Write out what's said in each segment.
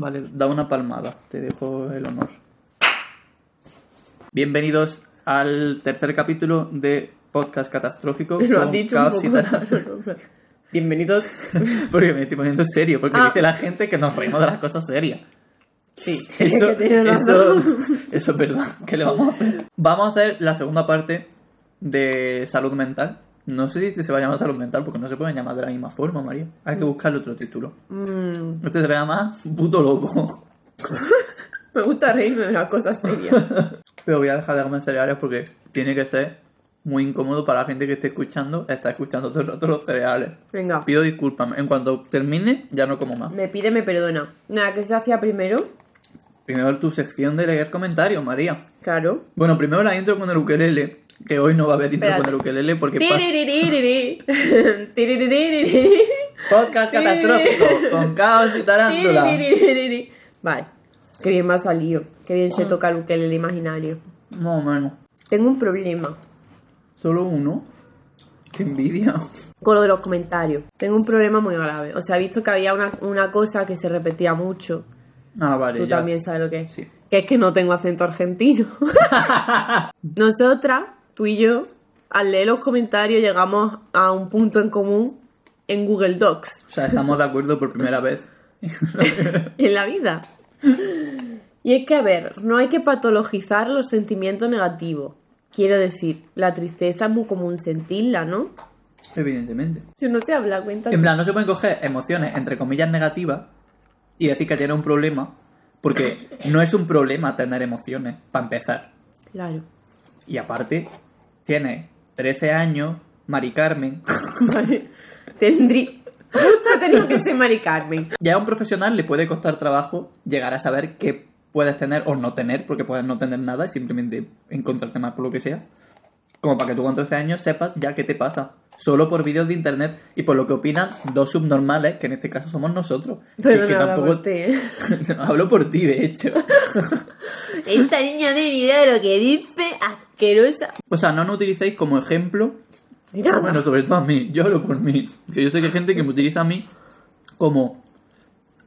Vale, da una palmada, te dejo el honor. Bienvenidos al tercer capítulo de Podcast Catastrófico. Lo han con dicho un poco. Bienvenidos. Porque me estoy poniendo serio, porque Ah. dice la gente que nos reímos de las cosas serias. Sí, Eso, eso, eso es verdad. ¿Qué le vamos a hacer? Vamos a hacer la segunda parte de salud mental. No sé si se va a llamar salud mental porque no se pueden llamar de la misma forma, María. Hay que buscarle otro título. Mm, Este se va a llamar puto loco. me gusta reírme de las cosas serias. Pero voy a dejar de comer cereales porque tiene que ser muy incómodo para la gente que esté escuchando. Está escuchando todo el rato los cereales. Venga, Pido disculpas. En cuanto termine, ya no como más. me pide, me perdona. Nada, ¿qué se hacía primero? Primero tu sección de leer comentarios, María. Claro. Bueno, primero la intro con el ukelele. Que hoy no va a haber intro Espérate. con el ukelele porque. Podcast catastrófico con caos y tarántula. Vale. Qué bien me ha salido. Qué bien se toca el ukelele imaginario. Más o menos. Tengo un problema Solo uno. Qué envidia. con lo de los comentarios. Tengo un problema muy grave. O sea, he visto que había una, una cosa que se repetía mucho. Ah, vale. Tú ya. también sabes lo que es. Sí. Que es que no tengo acento argentino. Nosotras, tú y yo, al leer los comentarios llegamos a un punto en común en Google Docs, O sea, estamos de acuerdo por primera vez. en la vida. Y es que, a ver, no hay que patologizar los sentimientos negativos. Quiero decir, la tristeza es muy común sentirla, ¿no? Evidentemente. Si no se habla, cuenta. En plan, no se pueden coger emociones, entre comillas, negativas y decir que tiene un problema, porque no es un problema tener emociones, para empezar. Claro. Y aparte, tiene 13 años, Mari Carmen. Vale. Tendría... Justo tenido que ser Mari Carmen. Ya a un profesional le puede costar trabajo llegar a saber qué puedes tener o no tener, porque puedes no tener nada y simplemente encontrarte mal por lo que sea. Como para que tú con 13 años sepas ya qué te pasa. Solo por vídeos de internet y por lo que opinan dos subnormales, que en este caso somos nosotros. Pero que, que habla por ti. Hablo por ti, de hecho. Esta niña no tiene ni idea de lo que dice, asquerosa. O sea, no nos utilicéis como ejemplo. Mira, Bueno, sobre todo a mí. Yo hablo por mí. Que yo sé que hay gente que me utiliza a mí como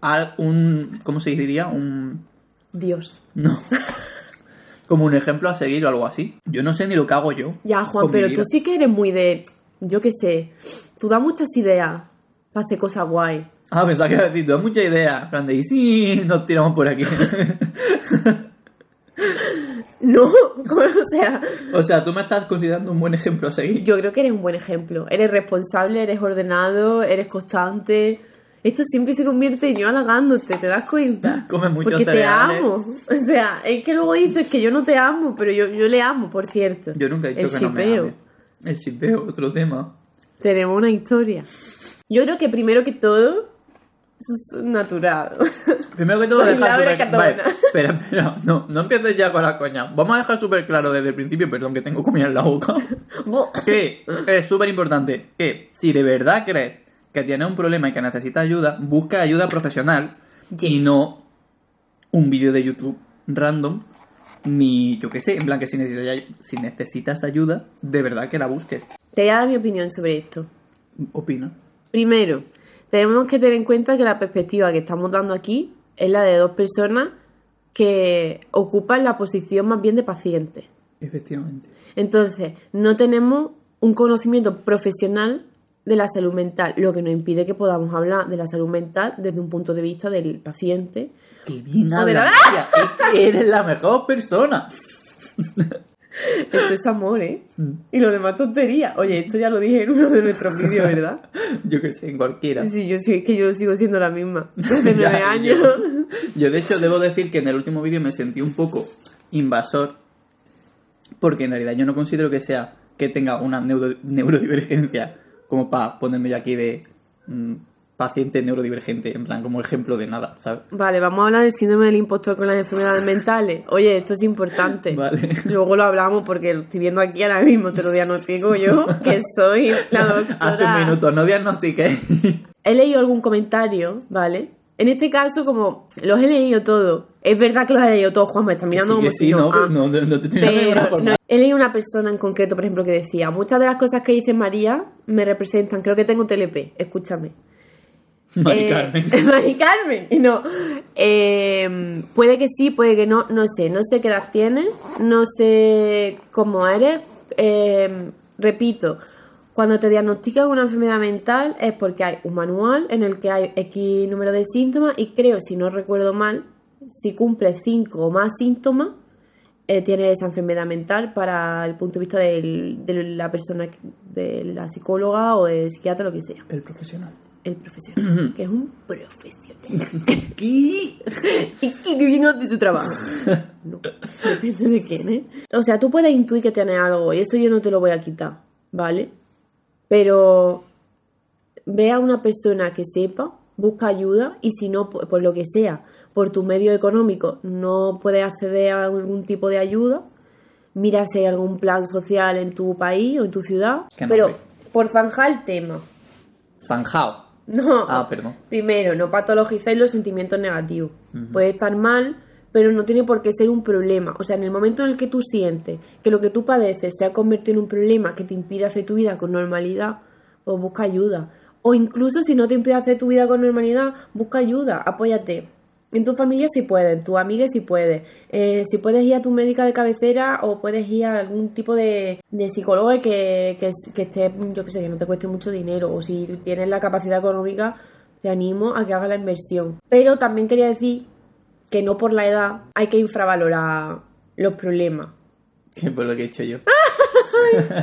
a un... ¿Cómo se diría? Un... Dios. No. Como un ejemplo a seguir o algo así. Yo no sé ni lo que hago yo. Ya, Juan, pero tú sí que eres muy de. Yo qué sé. Tú das muchas ideas para hacer cosas guay. Ah, pensaba que iba a decir, tú das mucha idea. En plan de, y sí, nos tiramos por aquí. No, o sea, o sea, tú me estás considerando un buen ejemplo a seguir. yo creo que eres un buen ejemplo. Eres responsable, eres ordenado, eres constante. Esto siempre se convierte en yo halagándote, ¿te das cuenta? Comes muchos Porque te cereales. amo. O sea, es que luego dices que yo no te amo, pero yo, yo le amo, por cierto. Yo nunca he dicho El que no me ames. El shipeo, otro tema. Tenemos una historia. Yo creo que primero que todo, es natural. Primero que todo, Soy dejar Laura. Vale, espera, espera. No, no empieces ya con la coña. Vamos a dejar súper claro desde el principio, perdón, que tengo comida en la boca. que es súper importante que si de verdad crees que tienes un problema y que necesitas ayuda, busca ayuda profesional Yes. y no un vídeo de YouTube random. Ni yo qué sé, en plan que si necesitas, si necesitas ayuda, de verdad que la busques. Te voy a dar mi opinión sobre esto. Opina. Primero, tenemos que tener en cuenta que la perspectiva que estamos dando aquí es la de dos personas que ocupan la posición más bien de paciente. Efectivamente. Entonces, no tenemos un conocimiento profesional de la salud mental, lo que nos impide que podamos hablar de la salud mental desde un punto de vista del paciente. ¡Qué bien hablas! que eres la mejor persona. Esto es amor, ¿eh? Mm. Y lo demás tontería. Oye, esto ya lo dije en uno de nuestros vídeos, ¿verdad? Yo qué sé, en cualquiera. Sí, yo sí, es que yo sigo siendo la misma. Desde nueve años. Yo, yo, de hecho debo decir que en el último vídeo me sentí un poco invasor porque en realidad yo no considero que sea que tenga una neuro- neurodivergencia como para ponerme yo aquí de mm, paciente neurodivergente, en plan como ejemplo de nada, ¿sabes? Vale, vamos a hablar del síndrome del impostor con las enfermedades mentales. Oye, esto es importante. Vale. Luego lo hablamos porque lo estoy viendo aquí ahora mismo, te lo diagnostico yo, que soy la doctora. Hace un minuto, no diagnostiqué. He leído algún comentario, ¿vale? En este caso, como los he leído todos, es verdad que los he leído todos, Juan, me está mirando sí, como que sí, yo- no, ah. no, no, no te Pero no, he leído una persona en concreto, por ejemplo, que decía, muchas de las cosas que dice María me representan, creo que tengo TLP, escúchame. Mari Eh, Carmen. Mari Carmen, y no. Eh, puede que sí, puede que no, no sé. No sé qué edad tienes, no sé cómo eres. Eh, repito, cuando te diagnostican una enfermedad mental es porque hay un manual en el que hay X número de síntomas y creo, si no recuerdo mal, si cumple 5 o más síntomas, eh, tiene esa enfermedad mental para el punto de vista del- de la persona, de la psicóloga o del psiquiatra, lo que sea El profesional. El profesional, que es un profesional. ¿Qué? y que bien hace su trabajo. No, depende de quién, ¿eh? O sea, tú puedes intuir que tienes algo y eso yo no te lo voy a quitar, ¿vale? Pero ve a una persona que sepa, busca ayuda y si no, por, por lo que sea, por tu medio económico no puedes acceder a algún tipo de ayuda, mira si hay algún plan social en tu país o en tu ciudad. No Pero hay. por zanjar el tema, Zanjao. no. Ah, perdón. Primero, no patologicéis los sentimientos negativos. Puede estar mal, pero no tiene por qué ser un problema. O sea, en el momento en el que tú sientes que lo que tú padeces se ha convertido en un problema que te impide hacer tu vida con normalidad, pues busca ayuda. O incluso si no te impide hacer tu vida con normalidad, busca ayuda, apóyate. En tu familia puedes, en tus amigas si puedes. Eh, si puedes ir a tu médica de cabecera o puedes ir a algún tipo de, de psicólogo que, que, que esté, yo que sé, que no te cueste mucho dinero. O si tienes la capacidad económica, te animo a que hagas la inversión. Pero también quería decir que no por la edad hay que infravalorar los problemas. Sí, por lo que he hecho yo.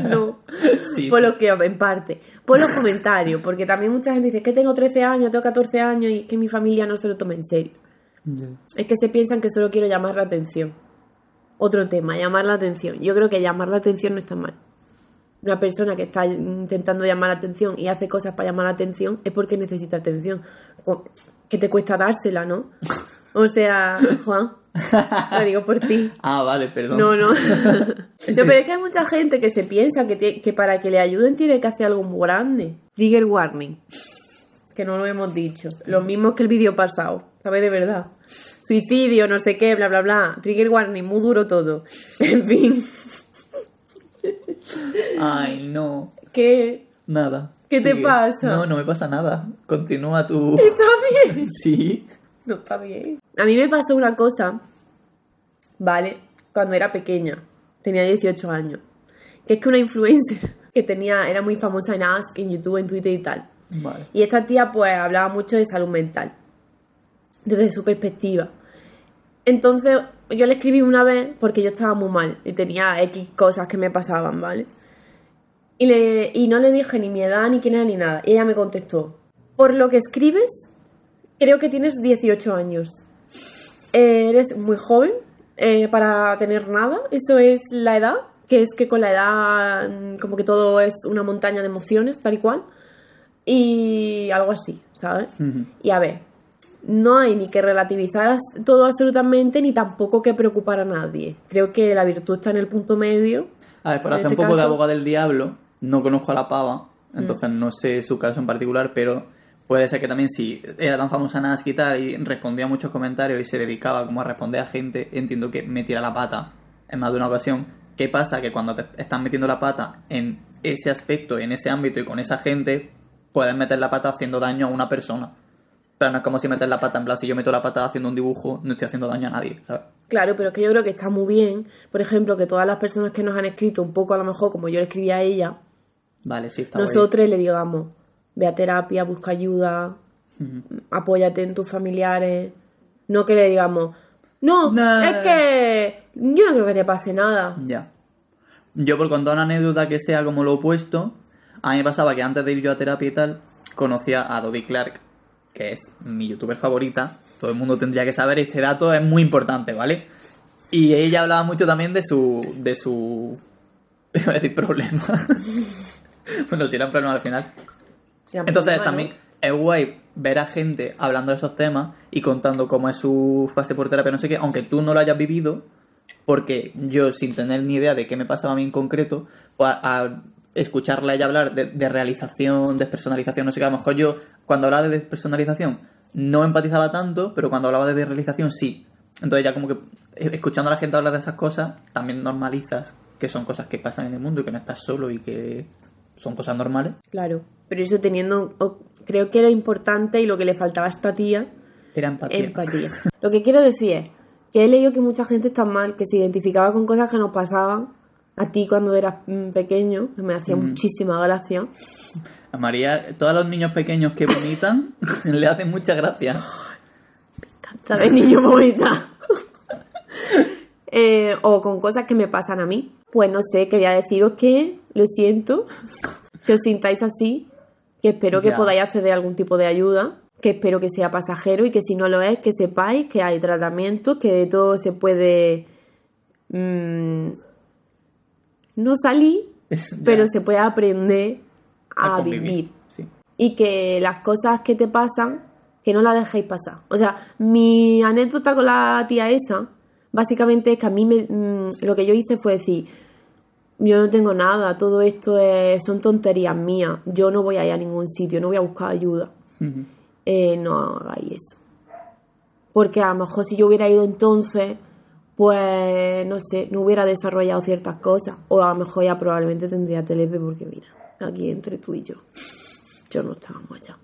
No. Sí, por sí. lo que, en parte, por los comentarios, porque también mucha gente dice que tengo 13 años, tengo 14 años y es que mi familia no se lo toma en serio. Es que se piensan que solo quiero llamar la atención. Otro tema, llamar la atención. Yo creo que llamar la atención no está mal. Una persona que está intentando llamar la atención y hace cosas para llamar la atención es porque necesita atención. O- Que te cuesta dársela, ¿no? O sea, Juan, lo digo por ti. Ah, vale, perdón. No, no. no, pero es que hay mucha gente que se piensa que, que para que le ayuden tiene que hacer algo muy grande. Trigger warning. Que no lo hemos dicho. Lo mismo que el vídeo pasado. ¿Sabes? De verdad. Suicidio, no sé qué, bla, bla, bla. Trigger warning, muy duro todo. En fin. Ay, no. ¿Qué? Nada. ¿Qué te pasa? No, no me pasa nada. Continúa tú. ¿Está bien? Sí. No está bien. A mí me pasó una cosa, ¿vale? Cuando era pequeña, tenía 18 años, que es que una influencer que tenía, era muy famosa en Ask, en YouTube, en Twitter y tal. Y esta tía pues hablaba mucho de salud mental, desde su perspectiva. Entonces yo le escribí una vez porque yo estaba muy mal y tenía X cosas que me pasaban, ¿vale? Y, le, y no le dije ni mi edad, ni quién era, ni nada. Y ella me contestó, por lo que escribes, creo que tienes 18 años. Eh, eres muy joven eh, para tener nada, eso es la edad, que es que con la edad mm, como que todo es una montaña de emociones, tal y cual. Y algo así, ¿sabes? Y a ver, no hay ni que relativizar todo absolutamente, ni tampoco que preocupar a nadie. Creo que la virtud está en el punto medio. A ver, por En hacer este un poco de abogado del diablo, no conozco a la pava, entonces Mm. no sé su caso en particular, pero puede ser que también si era tan famosa en Ask y tal y respondía a muchos comentarios y se dedicaba como a responder a gente, entiendo que metiera la pata en más de una ocasión. ¿Qué pasa? Que cuando te están metiendo la pata en ese aspecto, en ese ámbito y con esa gente, puedes meter la pata haciendo daño a una persona. Pero no es como si metes la pata en plan, si yo meto la pata haciendo un dibujo, no estoy haciendo daño a nadie, ¿sabes? Claro, pero es que yo creo que está muy bien, por ejemplo, que todas las personas que nos han escrito, un poco a lo mejor como yo le escribí a ella, Vale, sí, está nosotros le digamos, ve a terapia, busca ayuda, apóyate en tus familiares. No que le digamos, no, Nah. es que yo no creo que te pase nada. Ya. Yo por contar una anécdota que sea como lo opuesto, a mí me pasaba que antes de ir yo a terapia y tal, conocía a Dodi Clark, que es mi youtuber favorita. Todo el mundo tendría que saber, este dato es muy importante, ¿vale? Y ella hablaba mucho también de su... de su... iba a decir problema. bueno, si era un problema al final. Entonces también es guay ver a gente hablando de esos temas y contando cómo es su fase por terapia, no sé qué, aunque tú no lo hayas vivido, porque yo sin tener ni idea de qué me pasaba a mí en concreto, pues a, a escucharla ella hablar de, de realización, despersonalización, no sé qué, a lo mejor yo cuando hablaba de despersonalización no empatizaba tanto, pero cuando hablaba de desrealización sí. Entonces ya como que eh, escuchando a la gente hablar de esas cosas, también normalizas que son cosas que pasan en el mundo y que no estás solo y que son cosas normales. Claro, pero eso teniendo creo que era importante y lo que le faltaba a esta tía Era empatía. empatía. Lo que quiero decir es que he leído que mucha gente está mal, que se identificaba con cosas que nos pasaban a ti cuando eras mm, pequeño, que me hacía muchísima gracia. A María, todos los niños pequeños que vomitan le hacen mucha gracia. Canta de niño bonita. Eh, o con cosas que me pasan a mí. Pues no sé, quería deciros que lo siento, que os sintáis así, que espero que podáis acceder a algún tipo de ayuda, que espero que sea pasajero y que si no lo es, que sepáis que hay tratamientos, que de todo se puede mm, no ya, pero se puede aprender a, vivir Sí. y que las cosas que te pasan, que no las dejéis pasar. O sea, mi anécdota con la tía esa, básicamente es que a mí me, mm, lo que yo hice fue decir, yo no tengo nada, todo esto es- son tonterías mías, yo no voy a ir a ningún sitio, no voy a buscar ayuda. Eh, no hagáis eso. Porque a lo mejor si yo hubiera ido entonces, pues no sé, no hubiera desarrollado ciertas cosas. O a lo mejor ya probablemente tendría telepe porque mira, aquí entre tú y yo, yo no estábamos allá.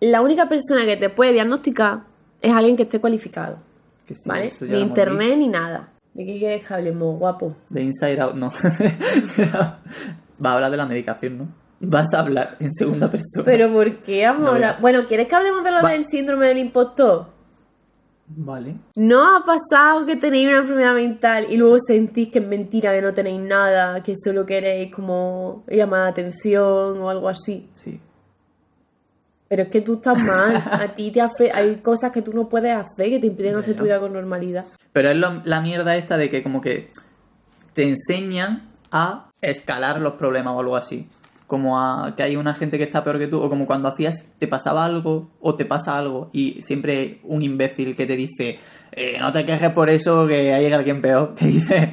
La única persona que te puede diagnosticar es alguien que esté cualificado, Que sí, ¿vale? Ni internet ni nada. ¿De qué quieres que hablemos, guapo? De Inside Out, no. Va a hablar de la medicación, ¿no? Vas a hablar en segunda persona. Pero ¿por qué vamos a No. Bueno, ¿quieres que hablemos de lo Va. del síndrome del impostor? Vale. ¿No ha pasado que tenéis una enfermedad mental y luego sentís que es mentira, que no tenéis nada, que solo queréis como llamar la atención o algo así? Sí. Pero es que tú estás mal, a ti te hace, hay cosas que tú no puedes hacer que te impiden hacer tu vida con normalidad. Pero es lo- la mierda esta de que como que te enseñan a escalar los problemas o algo así. Como a que hay una gente que está peor que tú, o como cuando hacías, te pasaba algo o te pasa algo y siempre un imbécil que te dice, "Eh, no te quejes por eso, que hay alguien peor, que dice,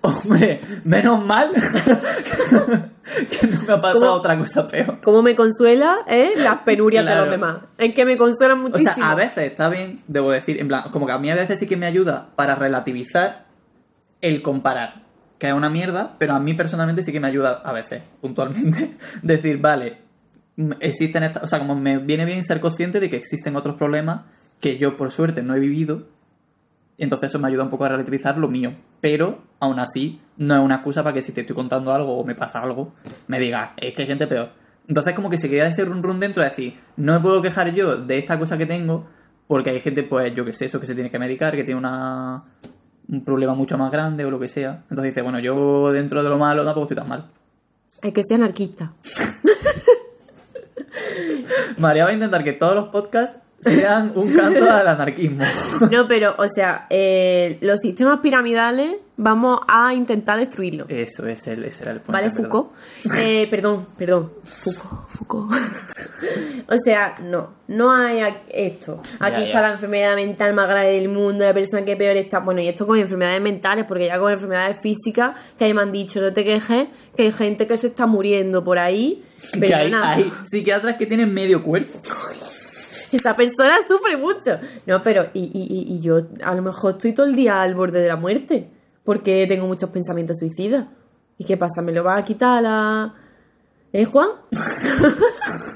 hombre, menos mal que no me ha pasado otra cosa peor. ¿Cómo me consuela eh, las penurias de los demás? Es que me consuelan O muchísimo. sea, a veces está bien, debo decir, en plan, como que a mí a veces sí que me ayuda para relativizar el comparar, que es una mierda, pero a mí personalmente sí que me ayuda a veces, puntualmente, decir, vale, mm, existen estas, o sea, como me viene bien ser consciente de que existen otros problemas que yo por suerte no he vivido, entonces eso me ayuda un poco a relativizar lo mío, pero aún así no es una excusa para que si te estoy contando algo o me pasa algo, me digas, es que hay gente peor. Entonces como que se queda ese run dentro de decir, no me puedo quejar yo de esta cosa que tengo, porque hay gente, pues yo que sé, eso que se tiene que medicar, que tiene una un problema mucho más grande o lo que sea. Entonces dice, bueno, yo dentro de lo malo tampoco estoy tan mal. Hay que ser anarquista. María va a intentar que todos los podcasts sean un canto al anarquismo. No, pero, o sea, eh, los sistemas piramidales vamos a intentar destruirlos. Eso es el, ese era el punto. ¿Vale. Foucault? Eh, perdón, perdón. Foucault, Foucault. o sea, no, no hay esto. Aquí Ya, está ya. la enfermedad mental más grave del mundo, la persona que peor está. Bueno, y esto con enfermedades mentales, porque ya con enfermedades físicas, que ahí me han dicho, no te quejes, que hay gente que se está muriendo por ahí. Que hay, hay psiquiatras que tienen medio cuerpo. esa persona sufre mucho. No, pero, y, y, y- yo a lo mejor estoy todo el día al borde de la muerte, porque tengo muchos pensamientos suicidas. ¿Y qué pasa? ¿Me lo va a quitar la... ¿Eh, Juan?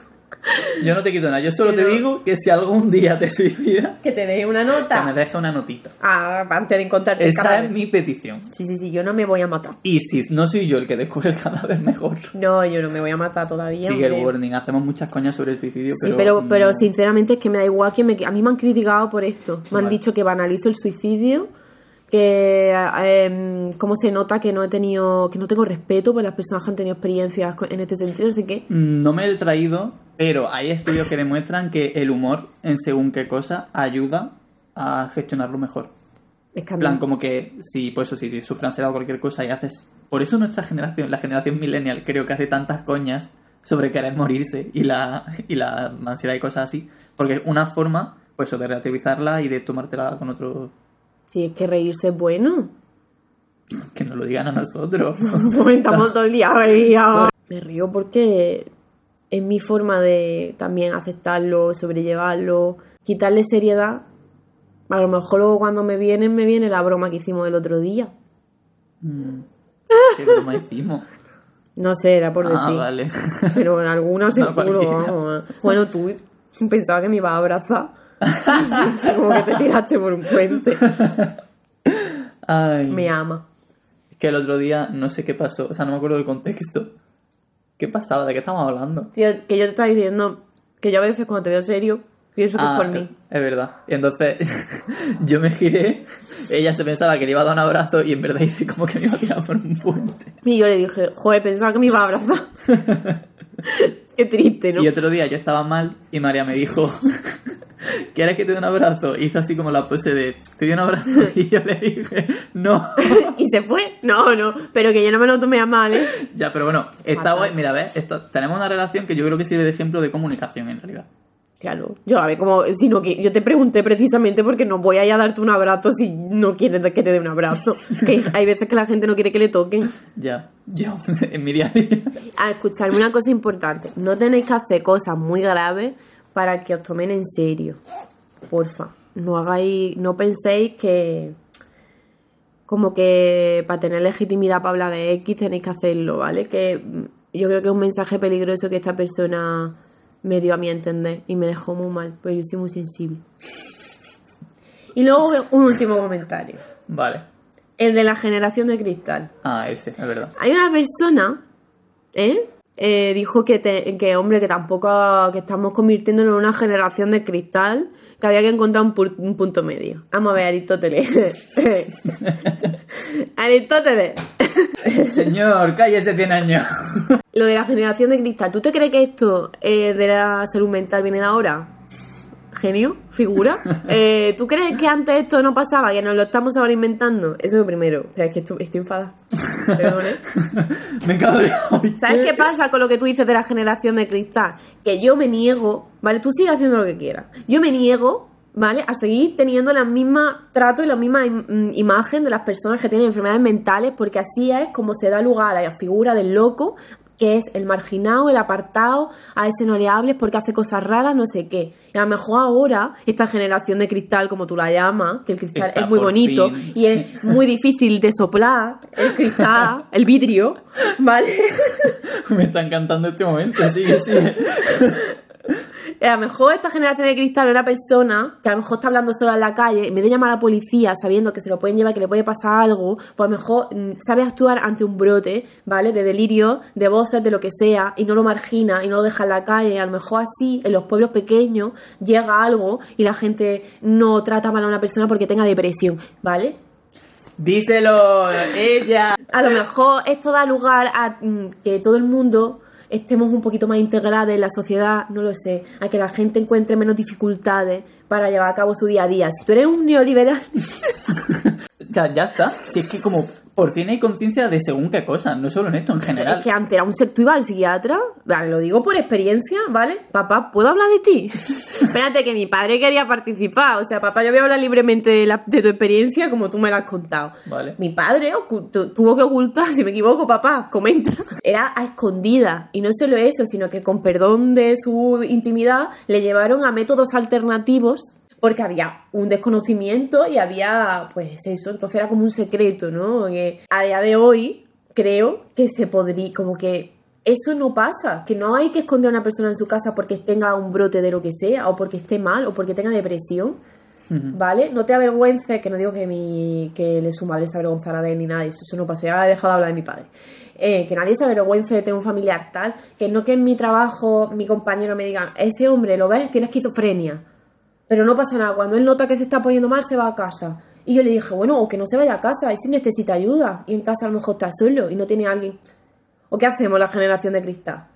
Yo no te quito nada, yo solo Pero- te digo que si algún día te suicidas, Que te deje una que me nota. deje una notita. Ah, antes de encontrarte el Esa cadáver. es mi petición. Sí, sí, sí, yo no me voy a matar. Y si no soy yo el que descubre el cadáver, mejor. No, yo no me voy a matar todavía. Trigger hombre. warning, hacemos muchas coñas sobre el suicidio, Sí, pero... pero, pero no- sinceramente es que me da igual que me... A mí me han criticado por esto. Me han dicho que banalizo el suicidio, que em, cómo se nota que no he tenido, que no tengo respeto por las personas que han tenido experiencias en este sentido, así que Mm, No me he traído, pero hay estudios que demuestran que el humor en según qué cosa ayuda a gestionarlo mejor. es que plan, como que si, pues eso, si ansiedad o cualquier cosa y haces... Por eso nuestra generación, la generación millennial, creo que hace tantas coñas sobre querer morirse y la, y la ansiedad y cosas así. Porque es una forma, pues eso, de relativizarla y de tomártela con otro... Si es que reírse es bueno. Que nos lo digan a nosotros. Comentamos todo el día. Me río porque es mi forma de también aceptarlo, sobrellevarlo, quitarle seriedad. A lo mejor luego cuando me vienen, me viene la broma que hicimos el otro día. Mm, ¿Qué broma hicimos? No sé, era por Ah, decir. vale. Pero en alguna seguro. vamos. Bueno, tú pensaba que me ibas a abrazar. Como que te tiraste por un puente. Ay. Me ama. Es que el otro día no sé qué pasó, o sea, no me acuerdo del contexto. ¿Qué pasaba? ¿De qué estábamos hablando? Tío, que yo te estaba diciendo que yo a veces cuando te veo serio pienso que es Ah, por mí. es verdad. Y entonces yo me giré, ella se pensaba que le iba a dar un abrazo y en verdad hice como que me iba a tirar por un puente. Y yo le dije, joder, pensaba que me iba a abrazar. Qué triste, ¿no? Y otro día yo estaba mal y María me dijo, ¿quieres que te dé un abrazo? Hizo así como la pose de, te doy un abrazo y yo le dije, no. y se fue. No, no, pero que yo no me lo tomé a mal, ¿eh? ya, pero bueno, está guay. Mira, ves, esto, tenemos una relación que yo creo que sirve de ejemplo de comunicación en realidad. Claro, yo a ver, como, sino que yo te pregunté precisamente porque no voy a ir a darte un abrazo si no quieres que te dé un abrazo. que hay veces que la gente no quiere que le toquen. Ya, yo en mi día a día. A escucharme una cosa importante, no tenéis que hacer cosas muy graves para que os tomen en serio. Porfa, no hagáis, no penséis que como que para tener legitimidad para hablar de X tenéis que hacerlo, ¿vale? Que mm, yo creo que es un mensaje peligroso que esta persona me dio a mi entender y me dejó muy mal, pues yo soy muy sensible. Y luego un último comentario, Vale. el de la generación de cristal. Ah, ese, es verdad. Hay una persona, ¿eh? Eh, dijo que, te- que, hombre, que tampoco que estamos convirtiéndonos en una generación de cristal, que había que encontrar un, pu- un punto medio. Vamos a ver, Aristóteles. Aristóteles. Señor, cállese, tiene años. Lo de la generación de cristal, ¿tú te crees que esto eh, de la salud mental viene de ahora? Genio, figura. Eh, ¿Tú crees que antes esto no pasaba, que nos lo estamos ahora inventando? Eso es lo primero. O sea, es que estoy, estoy enfadada. Perdón, ¿eh? Me cabreo. ¿Sabes qué pasa con lo que tú dices de la generación de cristal? Que yo me niego, ¿vale? Tú sigues haciendo lo que quieras. Yo me niego, ¿vale? A seguir teniendo la misma trato y la misma im- imagen de las personas que tienen enfermedades mentales, porque así es como se da lugar a la figura del loco, que es el marginado, el apartado, a ese no le hables porque hace cosas raras, no sé qué. Y a lo mejor ahora, esta generación de cristal, como tú la llamas, que el cristal Está es muy bonito fin, y es muy difícil de soplar, el cristal, el vidrio, ¿vale? Me está encantando este momento, sigue, sigue. A lo mejor esta generación de cristal es una persona que a lo mejor está hablando sola en la calle, en vez de llamar a la policía sabiendo que se lo pueden llevar, que le puede pasar algo, pues a lo mejor mm, sabe actuar ante un brote, ¿vale? De delirio, de voces, de lo que sea, y no lo margina y no lo deja en la calle. A lo mejor así, en los pueblos pequeños, llega algo y la gente no trata mal a una persona porque tenga depresión, ¿vale? Díselo, ella. A lo mejor esto da lugar a mm, que todo el mundo estemos un poquito más integrados en la sociedad, no lo sé, a que la gente encuentre menos dificultades para llevar a cabo su día a día. Si tú eres un neoliberal, sea, ya está. Si es que como por fin hay conciencia de según qué cosas, no solo en esto, en general. es que antes era un secto iba al psiquiatra, vale, lo digo por experiencia, ¿vale? Papá, ¿puedo hablar de ti? Espérate, que mi padre quería participar, o sea, papá, yo voy a hablar libremente de, la- de tu experiencia como tú me la has contado. Vale. Mi padre tuvo que ocultar, si me equivoco, papá, comenta. Era a escondida. Y no solo eso, sino que con perdón de su intimidad, le llevaron a métodos alternativos porque había un desconocimiento y había, pues eso, entonces era como un secreto, ¿no? Que a día de hoy creo que se podría, como que eso no pasa, que no hay que esconder a una persona en su casa porque tenga un brote de lo que sea, o porque esté mal, o porque tenga depresión. ¿Vale? No te avergüences, que no digo que mi que su madre se avergonzara de él ni nada, eso, eso no pasó, ya he dejado de hablar de mi padre. Eh, que nadie se avergüence de tener un familiar tal, que no que en mi trabajo mi compañero me diga, ese hombre, ¿lo ves? Tiene esquizofrenia. Pero no pasa nada, cuando él nota que se está poniendo mal, se va a casa. Y yo le dije, bueno, o que no se vaya a casa, y si necesita ayuda, y en casa a lo mejor está solo y no tiene a alguien. ¿O qué hacemos la generación de cristal?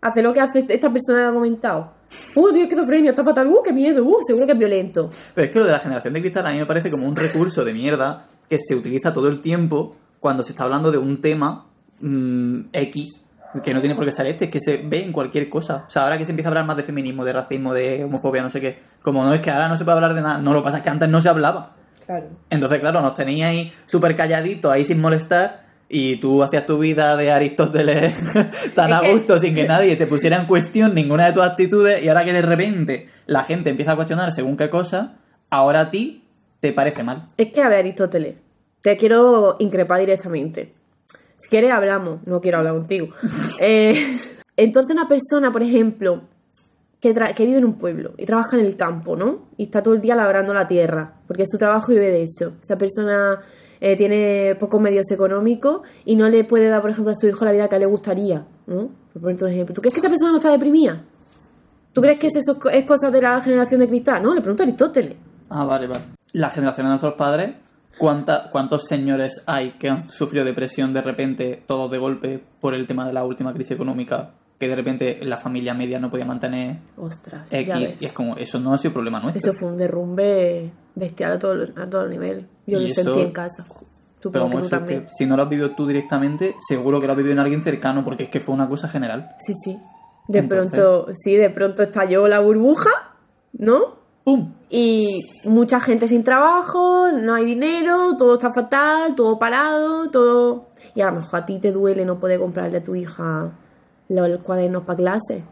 Hace lo que hace esta persona que ha comentado. Uh, tiene esquizofrenia, está fatal, uh, qué miedo, uh, seguro que es violento. Pero es que lo de la generación de cristal a mí me parece como un recurso de mierda que se utiliza todo el tiempo cuando se está hablando de un tema mm, X que no tiene por qué ser este, es que se ve en cualquier cosa. O sea, ahora que se empieza a hablar más de feminismo, de racismo, de homofobia, no sé qué, como no es que ahora no se puede hablar de nada, no, lo que pasa es que antes no se hablaba. Claro. Entonces, claro, nos teníais ahí súper calladitos, ahí sin molestar, y tú hacías tu vida de Aristóteles tan a gusto sin que nadie te pusiera en cuestión ninguna de tus actitudes, y ahora que de repente la gente empieza a cuestionar según qué cosa, ahora a ti te parece mal. Es que, a ver, Aristóteles, te quiero increpar directamente. Si quieres, hablamos. No quiero hablar contigo. Eh, entonces, una persona, por ejemplo, que, que vive en un pueblo y trabaja en el campo, ¿no? Y está todo el día labrando la tierra, porque su trabajo vive de eso. Esa persona eh, tiene pocos medios económicos y no le puede dar, por ejemplo, a su hijo la vida que le gustaría, ¿no? Por ponerte un ejemplo. ¿Tú crees que esa persona no está deprimida? ¿Tú crees que es eso es cosa de la generación de cristal? No, le pregunto a Aristóteles. Ah, vale, vale. La generación de nuestros padres, ¿cuánta, ¿cuántos señores hay que han sufrido depresión de repente, todos de golpe, por el tema de la última crisis económica? Que de repente la familia media no podía mantener Ostras, ya X. ves. Y es como, eso no ha sido problema nuestro. Eso fue un derrumbe bestial a todo, a todo nivel. Yo lo sentí en casa. Supongo Pero que tú también. que si no lo has vivido tú directamente, seguro que lo has vivido en alguien cercano, porque es que fue una cosa general. Sí, sí. De Entonces- pronto, sí, de pronto estalló la burbuja, ¿no? ¡Pum! Y mucha gente sin trabajo, no hay dinero, todo está fatal, todo parado, todo... Y a lo mejor a ti te duele no poder comprarle a tu hija los cuadernos para clase.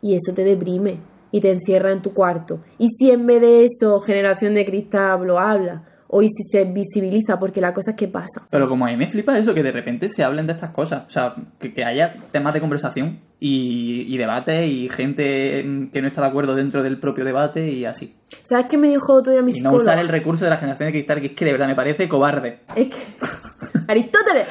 Y eso te deprime y te encierra en tu cuarto. Y si en vez de eso Generación de Cristal lo habla, o y si se visibiliza, porque la cosa es que pasa. Pero como a mí me flipa eso, que de repente se hablen de estas cosas. O sea, que, que haya temas de conversación y, y debate y gente que no está de acuerdo dentro del propio debate y así. ¿Sabes qué me dijo otro día mi Y no usar el recurso de la generación de cristal, que es que de verdad me parece cobarde. Es que... Aristóteles.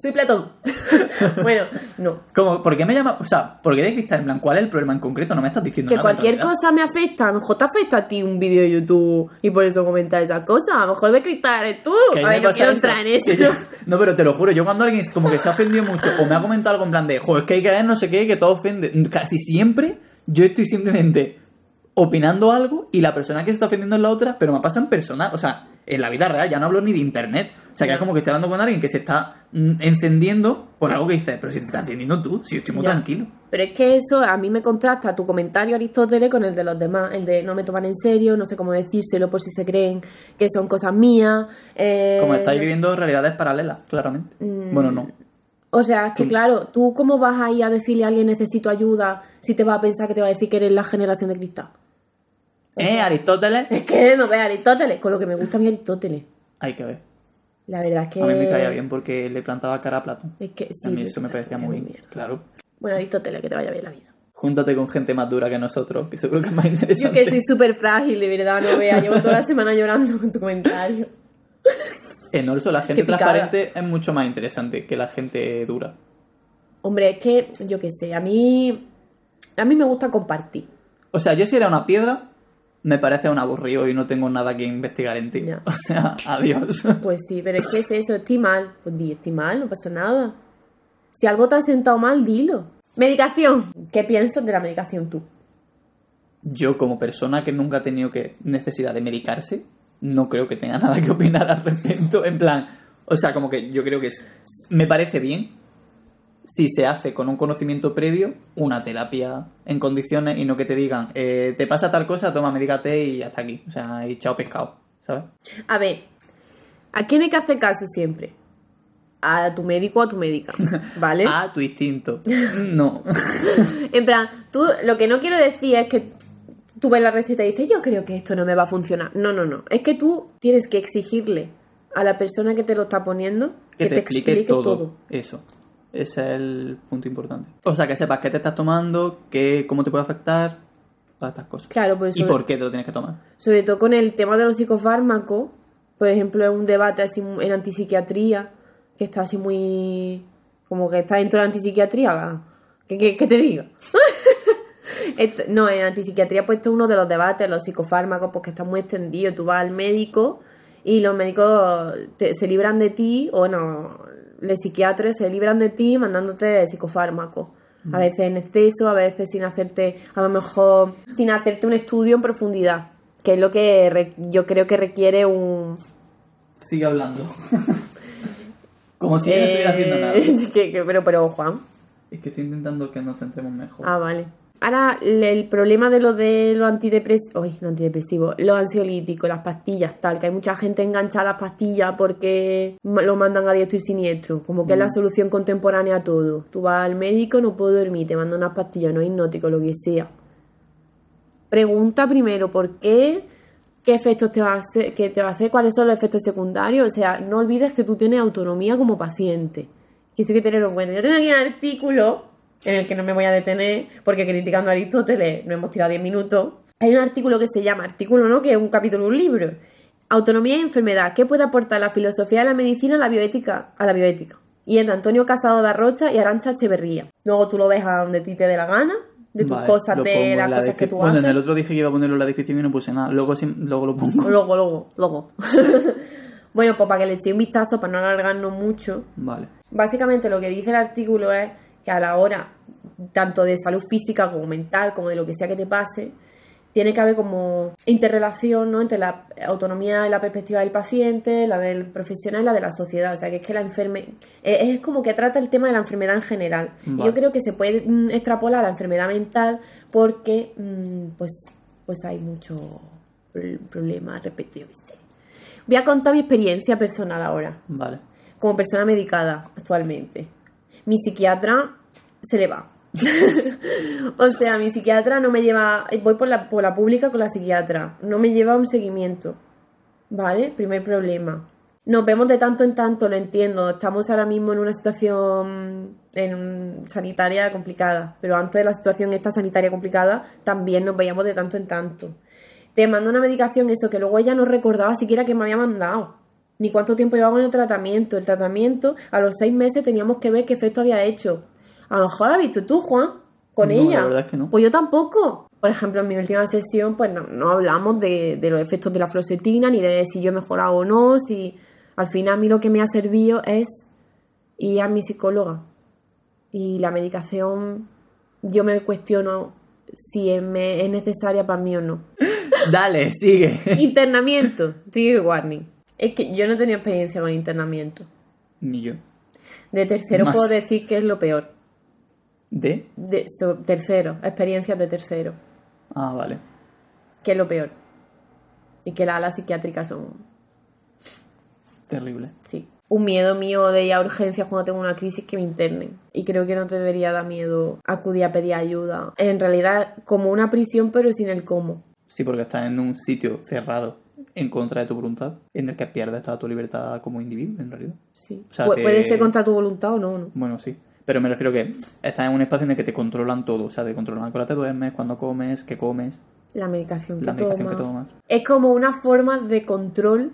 Soy Platón. bueno, no. Como, ¿Por qué me llama? O sea, ¿por qué de cristal? En plan, ¿cuál es el problema en concreto? No me estás diciendo Que nada. en cualquier cosa me afecta. A lo mejor te afecta a ti un vídeo de YouTube y por eso comentas esas cosas. A lo mejor de cristal eres tú. Que a ver, no quiero entrar en que eso. yo- no, pero te lo juro, yo cuando alguien como que se ha ofendido mucho o me ha comentado algo en plan de, joder, es que hay que ver no sé qué, que todo ofende. Casi siempre yo estoy simplemente opinando algo y la persona que se está ofendiendo es la otra, pero me pasa en persona, o sea, en la vida real, ya no hablo ni de internet. O sea, que es como que estoy hablando con alguien que se está mm, encendiendo por algo que dices, pero si te estás encendiendo tú, si yo estoy muy Ya. tranquilo. Pero es que eso a mí me contrasta tu comentario, Aristóteles, con el de los demás. El de no me toman en serio, no sé cómo decírselo por si se creen que son cosas mías. eh, Como estáis viviendo realidades paralelas, claramente. Mm. Bueno, no. O sea, es que Tú- claro, ¿tú cómo vas a ir a decirle a alguien necesito ayuda si te va a pensar que te va a decir que eres la generación de cristal? ¿Eh, Aristóteles? Es que no ve Aristóteles, con lo que me gusta a mí Aristóteles. Hay que ver. La verdad es que... A mí me caía bien porque le plantaba cara a Platón. Es que sí. a mí eso me parecía muy mierda. Claro. Bueno, Aristóteles, que te vaya bien la vida. Júntate con gente más dura que nosotros, que seguro que es más Yo interesante. que soy súper frágil, de verdad, no vea. Llevo toda la semana llorando con tu comentario. En Orso la gente transparente es mucho más interesante que la gente dura. Hombre, es que, yo qué sé, a mí... A mí me gusta compartir. O sea, yo si era una piedra, me parece un aburrido y no tengo nada que investigar en ti. Ya. O sea, adiós. Pues sí, pero es que es eso, estoy mal. Pues di, estoy mal, no pasa nada. Si algo te ha sentado mal, dilo. Medicación. ¿Qué piensas de la medicación tú? Yo, como persona que nunca ha tenido que necesidad de medicarse, no creo que tenga nada que opinar al respecto. En plan, o sea, como que yo creo que es- me parece bien si se hace con un conocimiento previo una terapia en condiciones y no que te digan, eh, te pasa tal cosa, toma, medícate y hasta aquí. O sea, y chao pescado, ¿sabes? A ver, ¿a quién hay que hacer caso siempre? A tu médico o a tu médica, ¿vale? Ah, tu instinto. No. En plan, tú lo que no quiero decir es que tú ves la receta y dices, yo creo que esto no me va a funcionar. No, no, no. Es que tú tienes que exigirle a la persona que te lo está poniendo que te, explique, todo, eso. Ese es el punto importante. O sea, que sepas qué te estás tomando, qué, cómo te puede afectar, todas estas cosas. Claro, pues ¿Y sobre, por qué te lo tienes que tomar? sobre todo con el tema de los psicofármacos, por ejemplo, es un debate así en antipsiquiatría, que está así muy... como que está dentro de la antipsiquiatría. ¿Qué, qué, qué te digo? No, en antipsiquiatría pues esto es uno de los debates, los psicofármacos, porque está muy extendido. Tú vas al médico y los médicos te- se libran de ti, o no, los psiquiatras se libran de ti mandándote psicofármacos. A veces en exceso, a veces sin hacerte, a lo mejor sin hacerte un estudio en profundidad, que es lo que re- yo creo que requiere un... Sigue hablando. Como si yo no estuviera haciendo nada. Eh, que- que- pero, pero, Juan, Es que estoy intentando que nos centremos mejor. Ah, vale. Ahora, el problema de lo de los antidepresivos, no antidepresivos, los ansiolíticos, las pastillas, tal, que hay mucha gente enganchada a las pastillas porque lo mandan a diestro y siniestro, como que es la solución contemporánea a todo. Tú vas al médico, no puedo dormir, te mandan unas pastillas, no hipnótico, lo que sea. Pregunta primero por qué, qué efectos te va a hacer, qué te va a hacer, cuáles son los efectos secundarios. O sea, no olvides que tú tienes autonomía como paciente Que sí hay que tenerlo en cuenta. Yo tengo aquí un artículo en el que no me voy a detener, porque criticando a Aristóteles no hemos tirado 10 minutos. Hay un artículo que se llama, artículo no, que es un capítulo de un libro. Autonomía y enfermedad. ¿Qué puede aportar la filosofía de la medicina a la bioética? A la bioética. Y es de Antonio Casado de Rocha y Arancha Echeverría. Luego tú lo ves a donde ti te dé la gana, de tus Vale, cosas, de las la cosas que tú Bueno, haces. en el otro dije que iba a ponerlo en la descripción y no puse nada. Luego, sí- luego lo pongo. Luego, luego, luego. bueno, pues para que le echéis un vistazo, para no alargarnos mucho, Vale. Básicamente lo que dice el artículo es que a la hora tanto de salud física como mental, como de lo que sea que te pase, tiene que haber como interrelación ¿no? entre la autonomía y la perspectiva del paciente, la del profesional y la de la sociedad. O sea, que es que la enferme es es como que trata el tema de la enfermedad en general. Y Vale. yo creo que se puede mm, extrapolar a la enfermedad mental porque mm, pues, pues hay mucho pro- problema respecto, yo sé. Voy a contar mi experiencia personal ahora Vale. como persona medicada actualmente. Mi psiquiatra se le va. o sea, mi psiquiatra no me lleva. Voy por la, por la pública con la psiquiatra. No me lleva un seguimiento. ¿Vale? Primer problema. Nos vemos de tanto en tanto, lo entiendo. Estamos ahora mismo en una situación en sanitaria complicada. Pero antes de la situación esta sanitaria complicada, también nos veíamos de tanto en tanto. Te mando una medicación, eso que luego ella no recordaba siquiera que me había mandado ni cuánto tiempo llevaba en el tratamiento. El tratamiento, a los seis meses teníamos que ver qué efecto había hecho. A lo mejor lo has visto tú, Juan, con No, ella. la verdad es que no. Pues yo tampoco. Por ejemplo, en mi última sesión, pues no, no hablamos de, de los efectos de la fluoxetina, ni de si yo he mejorado o no, si al final a mí lo que me ha servido es ir a mi psicóloga. Y la medicación, yo me cuestiono si es, me- es necesaria para mí o no. Dale, sigue. Internamiento, trigger warning. Es que yo no he tenido experiencia con internamiento. Ni yo. De tercero Más. puedo decir que es lo peor. ¿De? De so- tercero, experiencias de tercero, Ah, vale. que es lo peor. Y que las alas psiquiátricas son, Terrible. sí. Un miedo mío de ir a urgencias cuando tengo una crisis que me internen. Y creo que no te debería dar miedo acudir a pedir ayuda. En realidad, como una prisión, pero sin el cómo. Sí, porque estás en un sitio cerrado en contra de tu voluntad, en el que pierdes toda tu libertad como individuo, en realidad. Sí. O sea Pu- que- Puede ser contra tu voluntad o no, ¿no? Bueno, sí. Pero me refiero que estás en un espacio en el que te controlan todo. O sea, te controlan hora te duermes, cuándo comes, qué comes, La medicación que la medicación que tomas. tomas. Es como una forma de control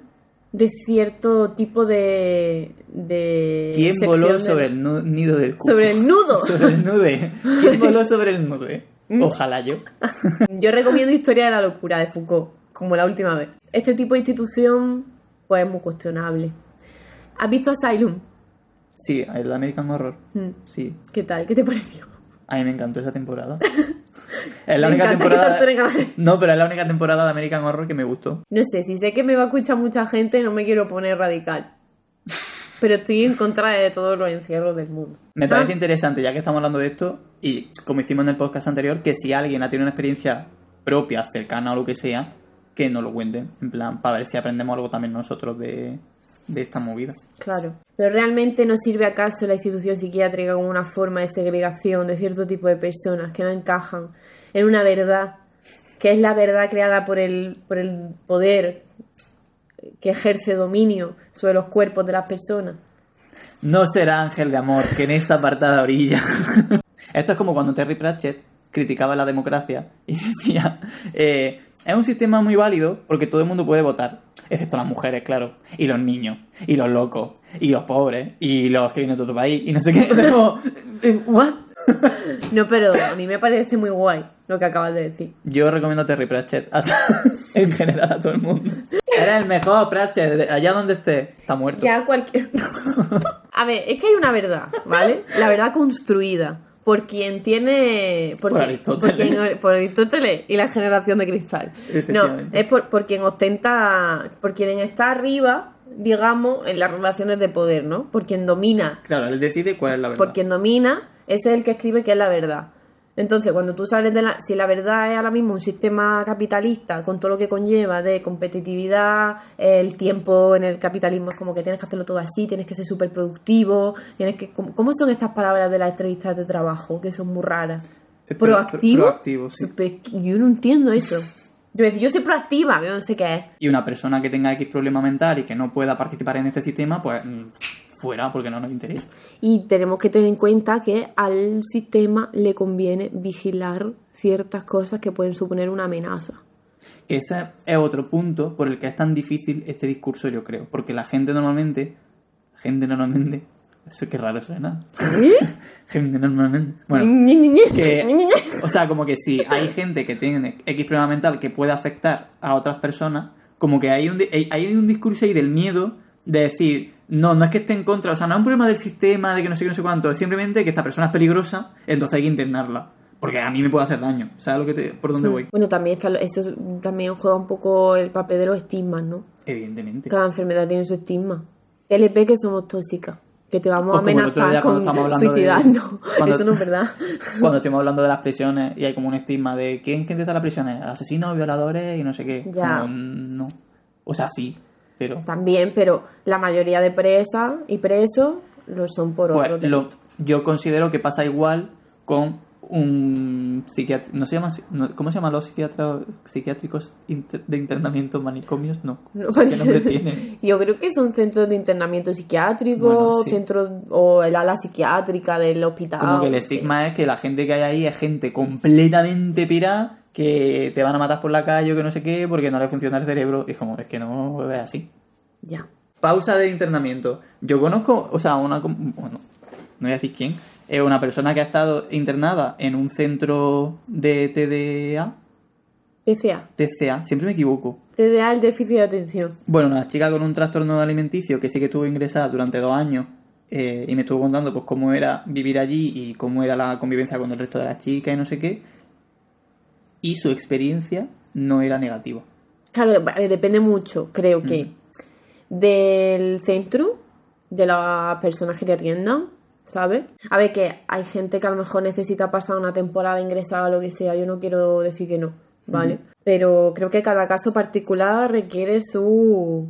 de cierto tipo de. de ¿Quién voló de- sobre el nido del cuco? sobre el nudo? sobre el nude. ¿Quién voló sobre el nude? Mm. Ojalá yo. Yo recomiendo Historia de la locura de Foucault, como la última vez. Este tipo de institución, pues es muy cuestionable. ¿Has visto Asylum? Sí, el American Horror. Mm. Sí. ¿Qué tal? ¿Qué te pareció? A mí me encantó esa temporada. es la Me única temporada. No, pero es la única temporada de American Horror que me gustó. No sé, si sé que me va a escuchar mucha gente, no me quiero poner radical. Pero estoy en contra de todos los encierros del mundo. Me Ah, parece interesante, ya que estamos hablando de esto, y como hicimos en el podcast anterior, que si alguien ha tenido una experiencia propia, cercana o lo que sea, que nos lo cuenten. En plan, para ver si aprendemos algo también nosotros de, de esta movida. Claro. Pero realmente no sirve acaso la institución psiquiátrica como una forma de segregación de cierto tipo de personas que no encajan en una verdad, que es la verdad creada por el, por el poder que ejerce dominio sobre los cuerpos de las personas. No será ángel de amor que en esta apartada orilla. Esto es como cuando Terry Pratchett criticaba la democracia y decía, eh, es un sistema muy válido porque todo el mundo puede votar, excepto las mujeres, claro, y los niños, y los locos, y los pobres, y los que vienen de otro país, y no sé qué. Pero, eh, ¿what? No, pero a mí me parece muy guay lo que acabas de decir. Yo recomiendo a Terry Pratchett a- en general a todo el mundo. Eres el mejor, Pratchett, de- allá donde esté. Está muerto. Ya cualquier... A ver, es que hay una verdad, ¿vale? La verdad construida por quien tiene... Por, Por quien- Aristóteles. Por, quien- por Aristóteles y la generación de cristal. No, es por, por quien ostenta... Por quien está arriba, digamos, en las relaciones de poder, ¿no? Por quien domina. Claro, él decide cuál es la verdad. Por quien domina, ese es el que escribe que es la verdad. Entonces, cuando tú sales de la... Si la verdad es ahora mismo un sistema capitalista con todo lo que conlleva de competitividad, el tiempo en el capitalismo es como que tienes que hacerlo todo así, tienes que ser súper productivo, tienes que... ¿Cómo cómo son estas palabras de las entrevistas de trabajo? Que son muy raras. Pro- ¿Proactivo? proactivo, sí. Yo no entiendo eso. Yo decir, yo soy proactiva, yo no sé qué es. Y una persona que tenga X problema mental y que no pueda participar en este sistema, pues mm, fuera porque no nos interesa. Y tenemos que tener en cuenta que al sistema le conviene vigilar ciertas cosas que pueden suponer una amenaza. Ese es otro punto por el que es tan difícil este discurso, yo creo. Porque la gente normalmente. Gente normalmente. Eso qué raro suena. gente normalmente. Bueno, que, o sea, como que si hay gente que tiene X problema mental que puede afectar a otras personas, como que hay un, hay un discurso ahí del miedo de decir, no, no es que esté en contra, o sea, no es un problema del sistema, de que no sé qué, no sé cuánto, es simplemente que esta persona es peligrosa, entonces hay que internarla. Porque a mí me puede hacer daño. ¿Sabes lo que te, por dónde voy? Bueno, también está, eso también juega un poco el papel de los estigmas, ¿no? Evidentemente. Cada enfermedad tiene su estigma. LP que somos tóxicas, que te vamos Pues a amenazar con hablando de- suicidarnos. cuando- Eso no es verdad. Cuando estemos hablando de las prisiones y hay como un estigma de ¿quién, quién está en las prisiones? Asesinos, violadores y no sé qué. Ya. Como, no. O sea, sí, pero... También, pero la mayoría de presas y presos lo son por Pues, otro lo- yo considero que pasa igual con un psiquiatra... ¿no se llama? No, ¿Cómo se llaman los psiquiatras psiquiátricos inter- de internamiento manicomios? No. No, ¿Qué nombre tienen? Yo creo que son centros de internamiento psiquiátrico, Bueno, sí. centros o el ala psiquiátrica del hospital. Como que el sí. estigma es que la gente que hay ahí es gente completamente pirada que te van a matar por la calle o que no sé qué porque no le funciona el cerebro. Y es como, es que no es así. Ya. Pausa de internamiento. Yo conozco, o sea, una. Bueno, no voy a decir quién. Es una persona que ha estado internada en un centro de TDA. TCA. TCA, siempre me equivoco. TDA, el déficit de atención. Bueno, una chica con un trastorno alimenticio que sí que estuvo ingresada durante dos años eh, y me estuvo contando pues cómo era vivir allí y cómo era la convivencia con el resto de las chicas y no sé qué. Y su experiencia no era negativa. Claro, eh, depende mucho, creo que, del centro, de las personas que te atiendan, ¿sabes? A ver, que hay gente que a lo mejor necesita pasar una temporada ingresada o lo que sea, yo no quiero decir que no, ¿vale? Pero creo que cada caso particular requiere su...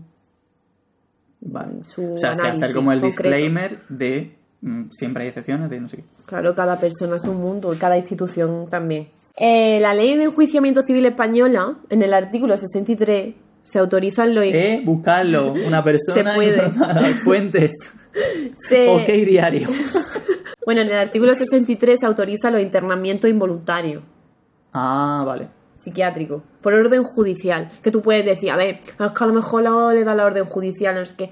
Vale. su o sea, se hacer como el concreto. disclaimer de mm, siempre hay excepciones de no sé qué. Claro, cada persona es un mundo y cada institución también. Eh, la ley de enjuiciamiento civil española, en el artículo 63, se autorizan los... Eh, buscarlo. Una persona Se puede. informada. Fuentes. se- Ok, diario. Bueno, en el artículo 63 se autoriza los internamientos involuntarios Ah, vale. psiquiátricos por orden judicial. Que tú puedes decir, a ver, es que a lo mejor la- le da la orden judicial, no sé qué.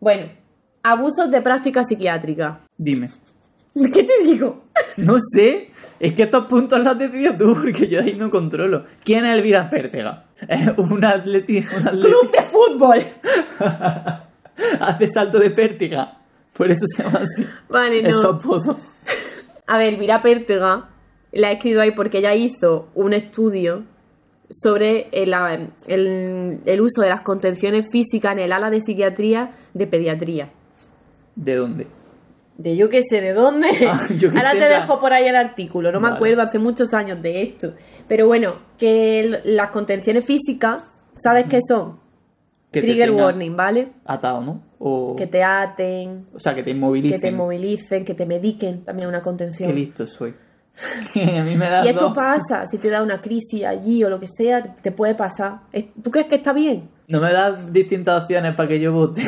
Bueno, abusos de práctica psiquiátrica. Dime. ¿Qué te digo? No sé. Es que estos puntos los has decidido tú, porque yo ahí no controlo. ¿Quién es Elvira Pértega? Es un atleti, un atleti- Club de fútbol. hace salto de pértiga. Por eso se llama así. Vale, no. Es su apodo. A ver, Elvira Pértega la he escrito ahí porque ella hizo un estudio sobre el, el- el uso de las contenciones físicas en el ala de psiquiatría de pediatría. ¿De dónde? De yo qué sé, ¿de dónde? Ah, yo Ahora sé, te la- dejo por ahí el artículo, no me acuerdo, hace muchos años de esto. Pero bueno, que las contenciones físicas, ¿sabes qué son? Que Trigger warning, ¿vale? Atado, ¿no? O, Que te aten, o sea, que te que inmovilicen. te movilicen, que te mediquen, también una contención. Qué listo soy. a mí me da Y esto dos. pasa, si te da una crisis allí o lo que sea, te puede pasar. ¿Tú crees que está bien? No me das distintas opciones para que yo vote.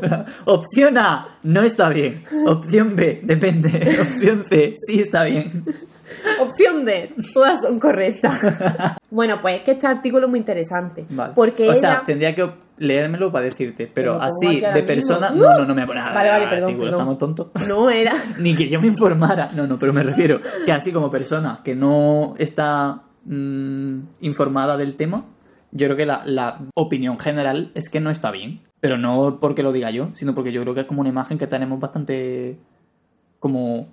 Opción A, no está bien. Opción B, depende. Opción C, sí está bien. Opción D, todas son correctas. bueno, pues es que este artículo es muy interesante. Vale. Porque o ella... sea, tendría que leérmelo para decirte, pero así, de persona. ¡Uh! No, no, no me voy a poner Vale, vale, al perdón, artículo, perdón. estamos tontos. No era... Ni que yo me informara. No, no, pero me refiero que así como persona que no está mm, informada del tema, yo creo que la, la opinión general es que no está bien. Pero no porque lo diga yo, sino porque yo creo que es como una imagen que tenemos bastante como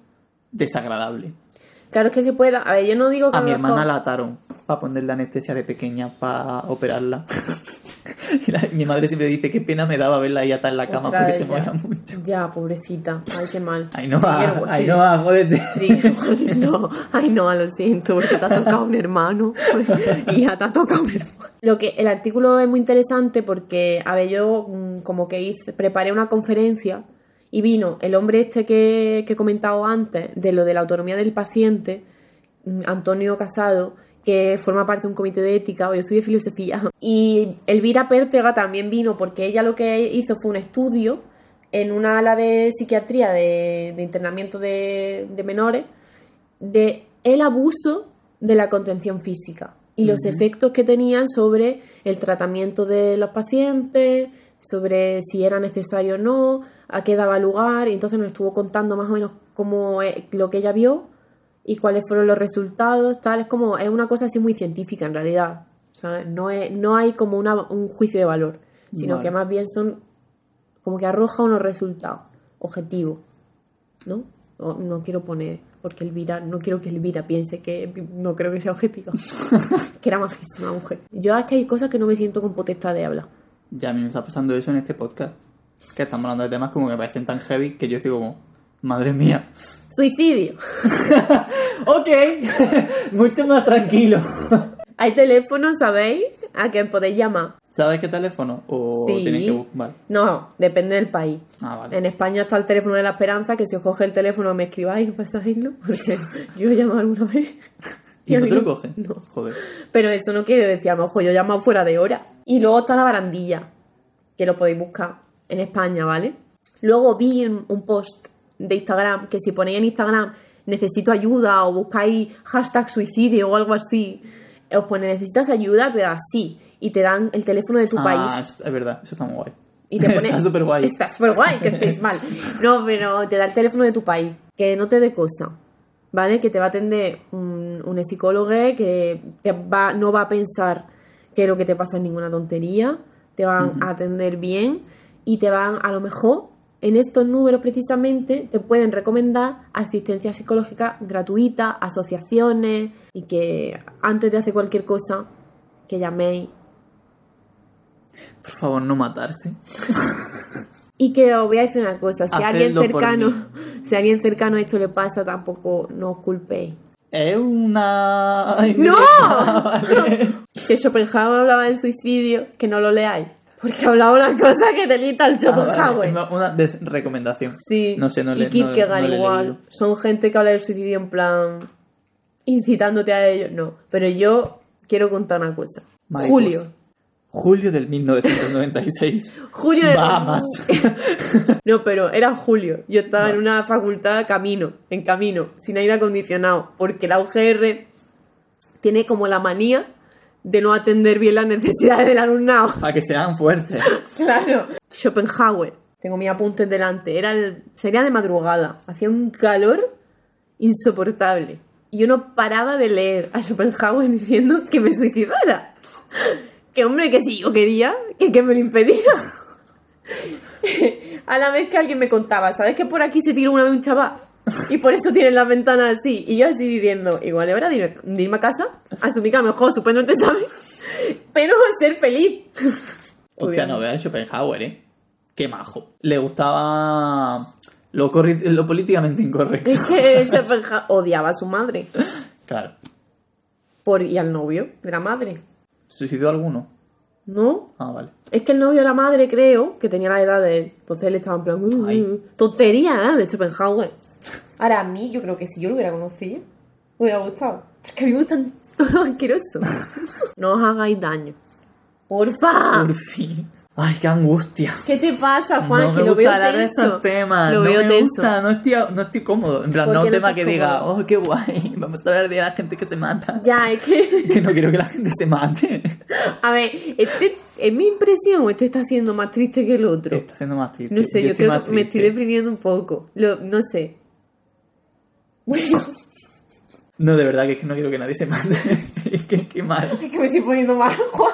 desagradable. Claro, que se puede... A ver, yo no digo que A mi hermana la ataron para ponerle anestesia de pequeña para operarla. y la- mi madre siempre dice que pena me daba verla ahí atada en la cama Otra porque se movía mucho. Ya, pobrecita. Ay, qué mal. Ay, no, ay, no, jódete. No, ay no, lo siento, porque te ha tocado un hermano y ya te ha tocado un hermano. Lo que el artículo es muy interesante porque, a ver, yo mm, como que hice, preparé una conferencia y vino el hombre este que, que he comentado antes, de lo de la autonomía del paciente, mm, Antonio Casado, que forma parte de un comité de ética, o yo estudié filosofía. Y Elvira Pértega también vino porque ella lo que hizo fue un estudio en una ala de psiquiatría de, de internamiento de, de menores de el abuso de la contención física y los efectos que tenían sobre el tratamiento de los pacientes, sobre si era necesario o no, a qué daba lugar, y entonces nos estuvo contando más o menos cómo es lo que ella vio y cuáles fueron los resultados, tal, es como, es una cosa así muy científica en realidad, ¿sabes? No, es, no hay como una- un juicio de valor, sino Vale. que más bien son como que arroja unos resultados objetivos, ¿no? O no quiero poner, porque Elvira, no quiero que Elvira piense que no creo que sea objetivo, que era majísima mujer. Yo es que hay cosas que no me siento con potestad de hablar. Ya a mí me está pasando eso en este podcast. Que estamos hablando de temas como que me parecen tan heavy que yo estoy como, madre mía. Suicidio. ok, mucho más tranquilo. Hay teléfonos, ¿sabéis? A que podéis llamar. ¿Sabes qué teléfono? O Sí. tienes que buscar. No, depende del país. Ah, vale. En España está el teléfono de la esperanza, que si os coge el teléfono me escribáis saberlo, porque yo he llamado alguna vez. ¿Y no a mí te lo cogen? No. Joder. Pero eso no quiere decir, a lo mejor yo he llamado fuera de hora. Y luego está la barandilla, que lo podéis buscar en España, ¿vale? Luego vi un post de Instagram, que si ponéis en Instagram necesito ayuda o buscáis hashtag suicidio o algo así, os pone necesitas ayuda, te das sí. Y te dan el teléfono de tu ah, país. es verdad, eso está muy guay. Y te pone, está súper guay. Está súper guay que estéis mal. No, pero te da el teléfono de tu país. Que no te dé cosa. ¿Vale? Que te va a atender un, un psicólogo que te va, no va a pensar que lo que te pasa es ninguna tontería. Te van a atender bien y te van, a lo mejor, en estos números precisamente, te pueden recomendar asistencia psicológica gratuita, asociaciones y que antes de hacer cualquier cosa, que llaméis Por favor, no matarse. Y que os voy a decir una cosa, si a alguien Hacedlo por cercano, si a alguien cercano esto le pasa, tampoco no os culpéis. Es una... ¡No! Que Schopenhauer hablaba del suicidio, que no lo leáis. Porque hablaba una cosa que te lita el Ah, Schopenhauer. vale. Una des- recomendación. Sí, No sé, no le y no- no he igual. Son gente que habla del suicidio en plan incitándote a ello. No, pero yo quiero contar una cosa. Mariposa. Julio. Julio del 1996. Julio de Bahamas. No, pero era julio. Yo estaba en una facultad camino, en camino, sin aire acondicionado, porque la UGR tiene como la manía de no atender bien las necesidades del alumnado. Para que sean fuertes. Claro. Schopenhauer. Tengo mis apuntes delante. Era el, sería de madrugada. Hacía un calor insoportable. Y yo no paraba de leer a Schopenhauer diciendo que me suicidara. Que hombre, que si yo quería, que, que me lo impedía. A la vez que alguien me contaba, ¿sabes que por aquí se tiró una vez un chaval? Y por eso tienen las ventanas así. Y yo así diciendo, igual es hora de, ir- de irme a casa, asumir que a lo mejor suspendo este examen, pero ser feliz. Hostia, no veas Schopenhauer, ¿eh? Qué majo. Le gustaba lo, lo políticamente incorrecto. Es que Schopenhauer odiaba a su madre Claro. por, y al novio de la madre. ¿Suicidó alguno? ¿No? Ah, vale. Es que el novio de la madre, creo, que tenía la edad de él. Entonces él estaba en plan... "Uh, uh". Tontería, ¿eh? De Schopenhauer. Ahora, a mí, yo creo que si yo lo hubiera conocido, me hubiera gustado. Porque a mí me gustan todos los asquerosos. no os hagáis daño. ¡Porfa! Por fin. Ay, qué angustia. ¿Qué te pasa, Juan? no que me lo gusta veo hablar de estos temas. Lo no veo me tenso. gusta, no estoy, no estoy cómodo. En plan, ¿Por no un tema que diga, oh, qué guay, vamos a hablar de la gente que se mata. Ya, es que... Que no quiero que la gente se mate. A ver, este, ¿es mi impresión o este está siendo más triste que el otro? Está siendo más triste. No sé, yo, estoy creo más que me estoy deprimiendo un poco. Lo, no sé. Bueno, No, de verdad que es que no quiero que nadie se mate. Es que qué mal. es que me estoy poniendo mal, Juan.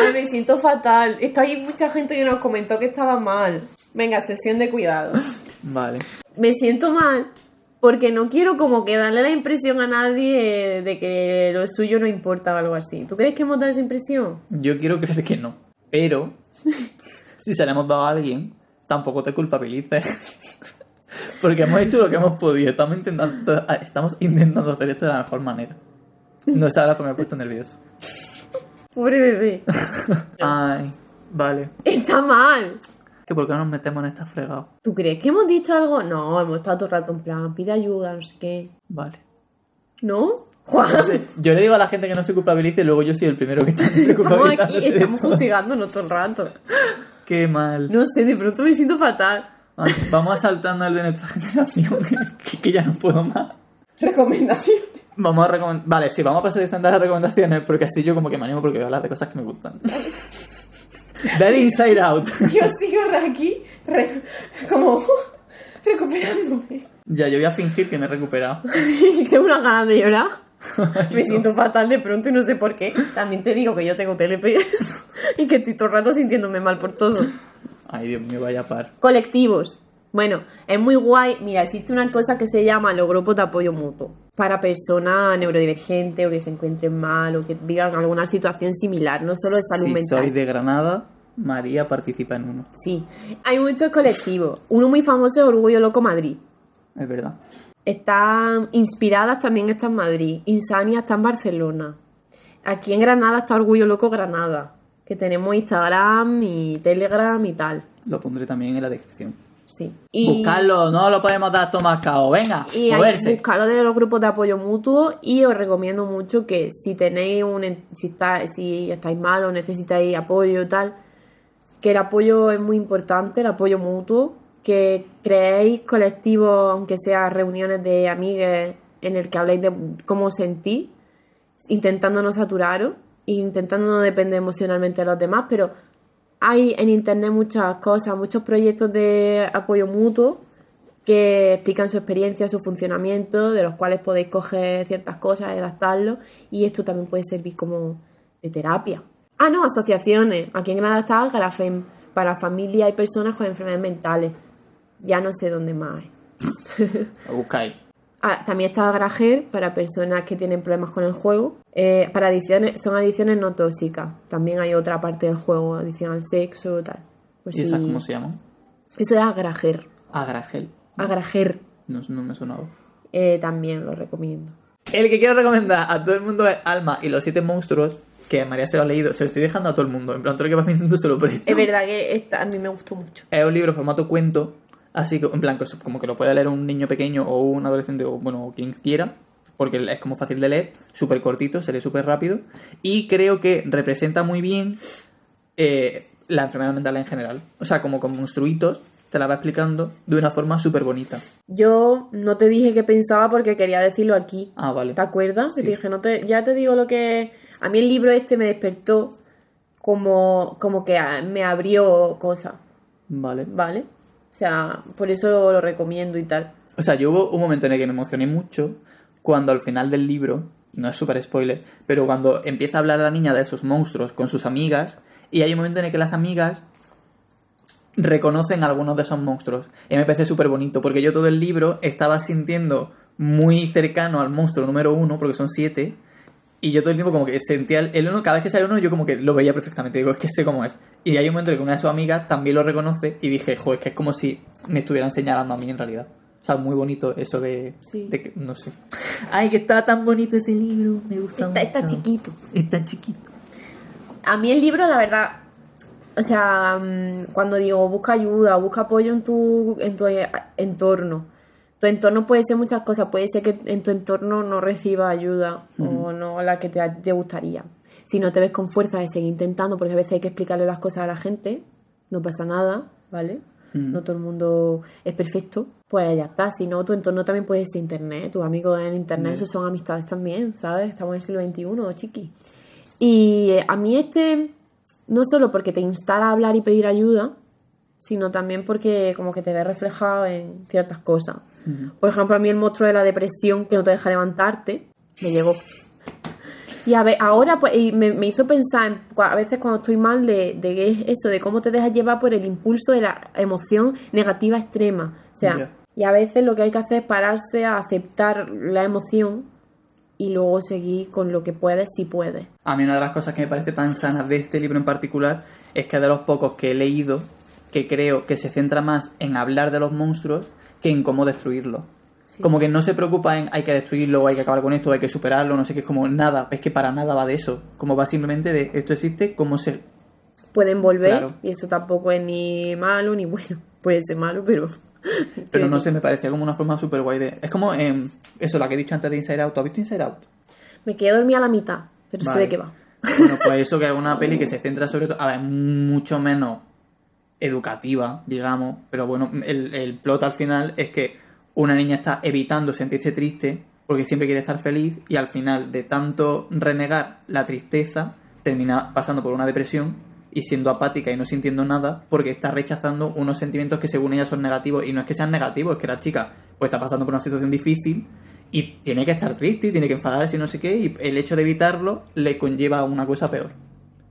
Ay, me siento fatal. Es que hay mucha gente que nos comentó que estaba mal. Venga, sesión de cuidado. Vale. Me siento mal porque no quiero como que darle la impresión a nadie de que lo suyo no importa o algo así. ¿Tú crees que hemos dado esa impresión? Yo quiero creer que no. Pero, si se le hemos dado a alguien, tampoco te culpabilices. Porque hemos hecho lo que hemos podido. Estamos intentando, estamos intentando hacer esto de la mejor manera. No sé ahora porque me he puesto nervioso. Pobre bebé. Ay, vale. Está mal. ¿Que por qué no nos metemos en esta fregado? ¿Tú crees que hemos dicho algo? No, hemos estado todo el rato en plan, pide ayuda, no sé qué. Vale. ¿No? Juan, No sé, yo le digo a la gente que no se culpabilice y luego yo soy el primero que está estamos aquí, estamos todo el rato. Qué mal. No sé, de pronto me siento fatal. Vamos saltando al de nuestra generación, que, que ya no puedo más. Recomendación. Vamos a recomendar. Vale, sí, vamos a pasar de las recomendaciones porque así yo como que me animo porque voy a hablar de cosas que me gustan. Daddy Inside Out. Yo sigo aquí re- como recuperándome. Ya, yo voy a fingir que me he recuperado. Tengo unas ganas de llorar. Me siento fatal de pronto y no sé por qué. También te digo que yo tengo TLP y que estoy todo el rato sintiéndome mal por todo. Ay, Dios mío, vaya par. Colectivos. Bueno, es muy guay. Mira, existe una cosa que se llama los grupos de apoyo mutuo. Para personas neurodivergentes o que se encuentren mal o que vivan alguna situación similar, no solo de salud si mental. sois de Granada, María participa en uno. Sí, hay muchos colectivos. Uno muy famoso es Orgullo Loco Madrid. Es verdad. Están inspiradas también está en Madrid. Insania está en Barcelona. Aquí en Granada está Orgullo Loco Granada. Que tenemos Instagram y Telegram y tal. Lo pondré también en la descripción. Sí. Y, Buscarlo, no lo podemos dar tomar cao. Venga, y moverse. buscarlo de los grupos de apoyo mutuo. Y os recomiendo mucho que si tenéis un si, está, si estáis mal o necesitáis apoyo y tal, que el apoyo es muy importante, el apoyo mutuo, que creéis colectivos, aunque sea reuniones de amigues, en el que habléis de cómo sentís, intentando no saturaros, intentando no depender emocionalmente de los demás, pero hay en internet muchas cosas, muchos proyectos de apoyo mutuo que explican su experiencia, su funcionamiento, de los cuales podéis coger ciertas cosas y adaptarlo, y esto también puede servir como de terapia. Ah, no, asociaciones. Aquí en Granada está Grafem, para familias y personas con enfermedades mentales. Ya no sé dónde más hay. Lo buscáis. Ah, también está Grajer para personas que tienen problemas con el juego. Eh, para adicciones, son adicciones no tóxicas. También hay otra parte del juego, adicción al sexo, tal. Pues ¿Y esas sí. cómo se llaman? Eso es Agrajer. Agragel. Agrajer. No, no me sonaba. Eh, también lo recomiendo. El que quiero recomendar a todo el mundo es Alma y los siete monstruos, que María se lo ha leído. Se lo estoy dejando a todo el mundo. En plan, todo lo que vas viendo se lo presto. Es verdad que esta, a mí me gustó mucho. Es un libro formato cuento, así que en plan, como que lo puede leer un niño pequeño o un adolescente o bueno, quien quiera, porque es como fácil de leer, súper cortito, se lee súper rápido y creo que representa muy bien eh, la enfermedad mental en general. O sea, como con monstruitos, te la va explicando de una forma súper bonita. Yo no te dije qué pensaba porque quería decirlo aquí. Ah, vale. ¿Te acuerdas? Sí. Que te dije, no te, ya te digo lo que... A mí el libro este me despertó como, como que me abrió cosas, Vale. ¿vale? O sea, por eso lo recomiendo y tal. O sea, yo hubo un momento en el que me emocioné mucho cuando al final del libro, no es súper spoiler, pero cuando empieza a hablar la niña de esos monstruos con sus amigas, y hay un momento en el que las amigas reconocen a algunos de esos monstruos. Y me parece súper bonito, porque yo todo el libro estaba sintiendo muy cercano al monstruo número uno, porque son siete, y yo todo el tiempo como que sentía el- uno, cada vez que sale uno, yo como que lo veía perfectamente, digo, es que sé cómo es. Y hay un momento en que una de sus amigas también lo reconoce, y dije, joder, es que es como si me estuvieran señalando a mí en realidad. O sea, muy bonito eso de, Sí. de que, no sé. Ay, que está tan bonito ese libro, me gusta Está, está mucho. chiquito. Es tan chiquito. A mí el libro, la verdad, o sea, mm, cuando digo busca ayuda, busca apoyo en tu, en tu entorno. Tu entorno puede ser muchas cosas, puede ser que en tu entorno no reciba ayuda o no la que te, te gustaría. Si no te ves con fuerza de seguir intentando, porque a veces hay que explicarle las cosas a la gente, no pasa nada, ¿vale? No todo el mundo es perfecto, pues ya está. Si no, tu entorno también puede ser internet, tus amigos en internet, esos son amistades también, ¿sabes? Estamos en el siglo XXI, chiqui. Y eh, a mí este, no solo porque te instala a hablar y pedir ayuda, sino también porque como que te ves reflejado en ciertas cosas. Por ejemplo, a mí el monstruo de la depresión que no te deja levantarte, me llegó. Y a ver, ahora pues y me, me hizo pensar a veces cuando estoy mal de, de eso, de cómo te dejas llevar por el impulso de la emoción negativa extrema. O sea, y a veces lo que hay que hacer es pararse a aceptar la emoción y luego seguir con lo que puedes si puedes. A mí una de las cosas que me parece tan sanas de este libro en particular es que de los pocos que he leído que creo que se centra más en hablar de los monstruos que en cómo destruirlos. Sí. Como que no se preocupa en hay que destruirlo, hay que acabar con esto, hay que superarlo, no sé qué, es como nada, es que para nada va de eso. Como va simplemente de esto existe, cómo se... Pueden volver Claro. y eso tampoco es ni malo ni bueno. Puede ser malo, pero... Pero no sé, me parecía como una forma súper guay de... Es como em, eso, la que he dicho antes de Inside Out. ¿Tú has visto Inside Out? Me quedé dormida a la mitad, pero sé Vale. de qué va. Bueno, pues eso que es una peli que se centra sobre todo. A ver, mucho menos educativa, digamos. Pero bueno, el, el plot al final es que una niña está evitando sentirse triste porque siempre quiere estar feliz y al final de tanto renegar la tristeza termina pasando por una depresión y siendo apática y no sintiendo nada porque está rechazando unos sentimientos que según ella son negativos y no es que sean negativos, es que la chica pues está pasando por una situación difícil y tiene que estar triste y tiene que enfadarse y no sé qué y el hecho de evitarlo le conlleva una cosa peor.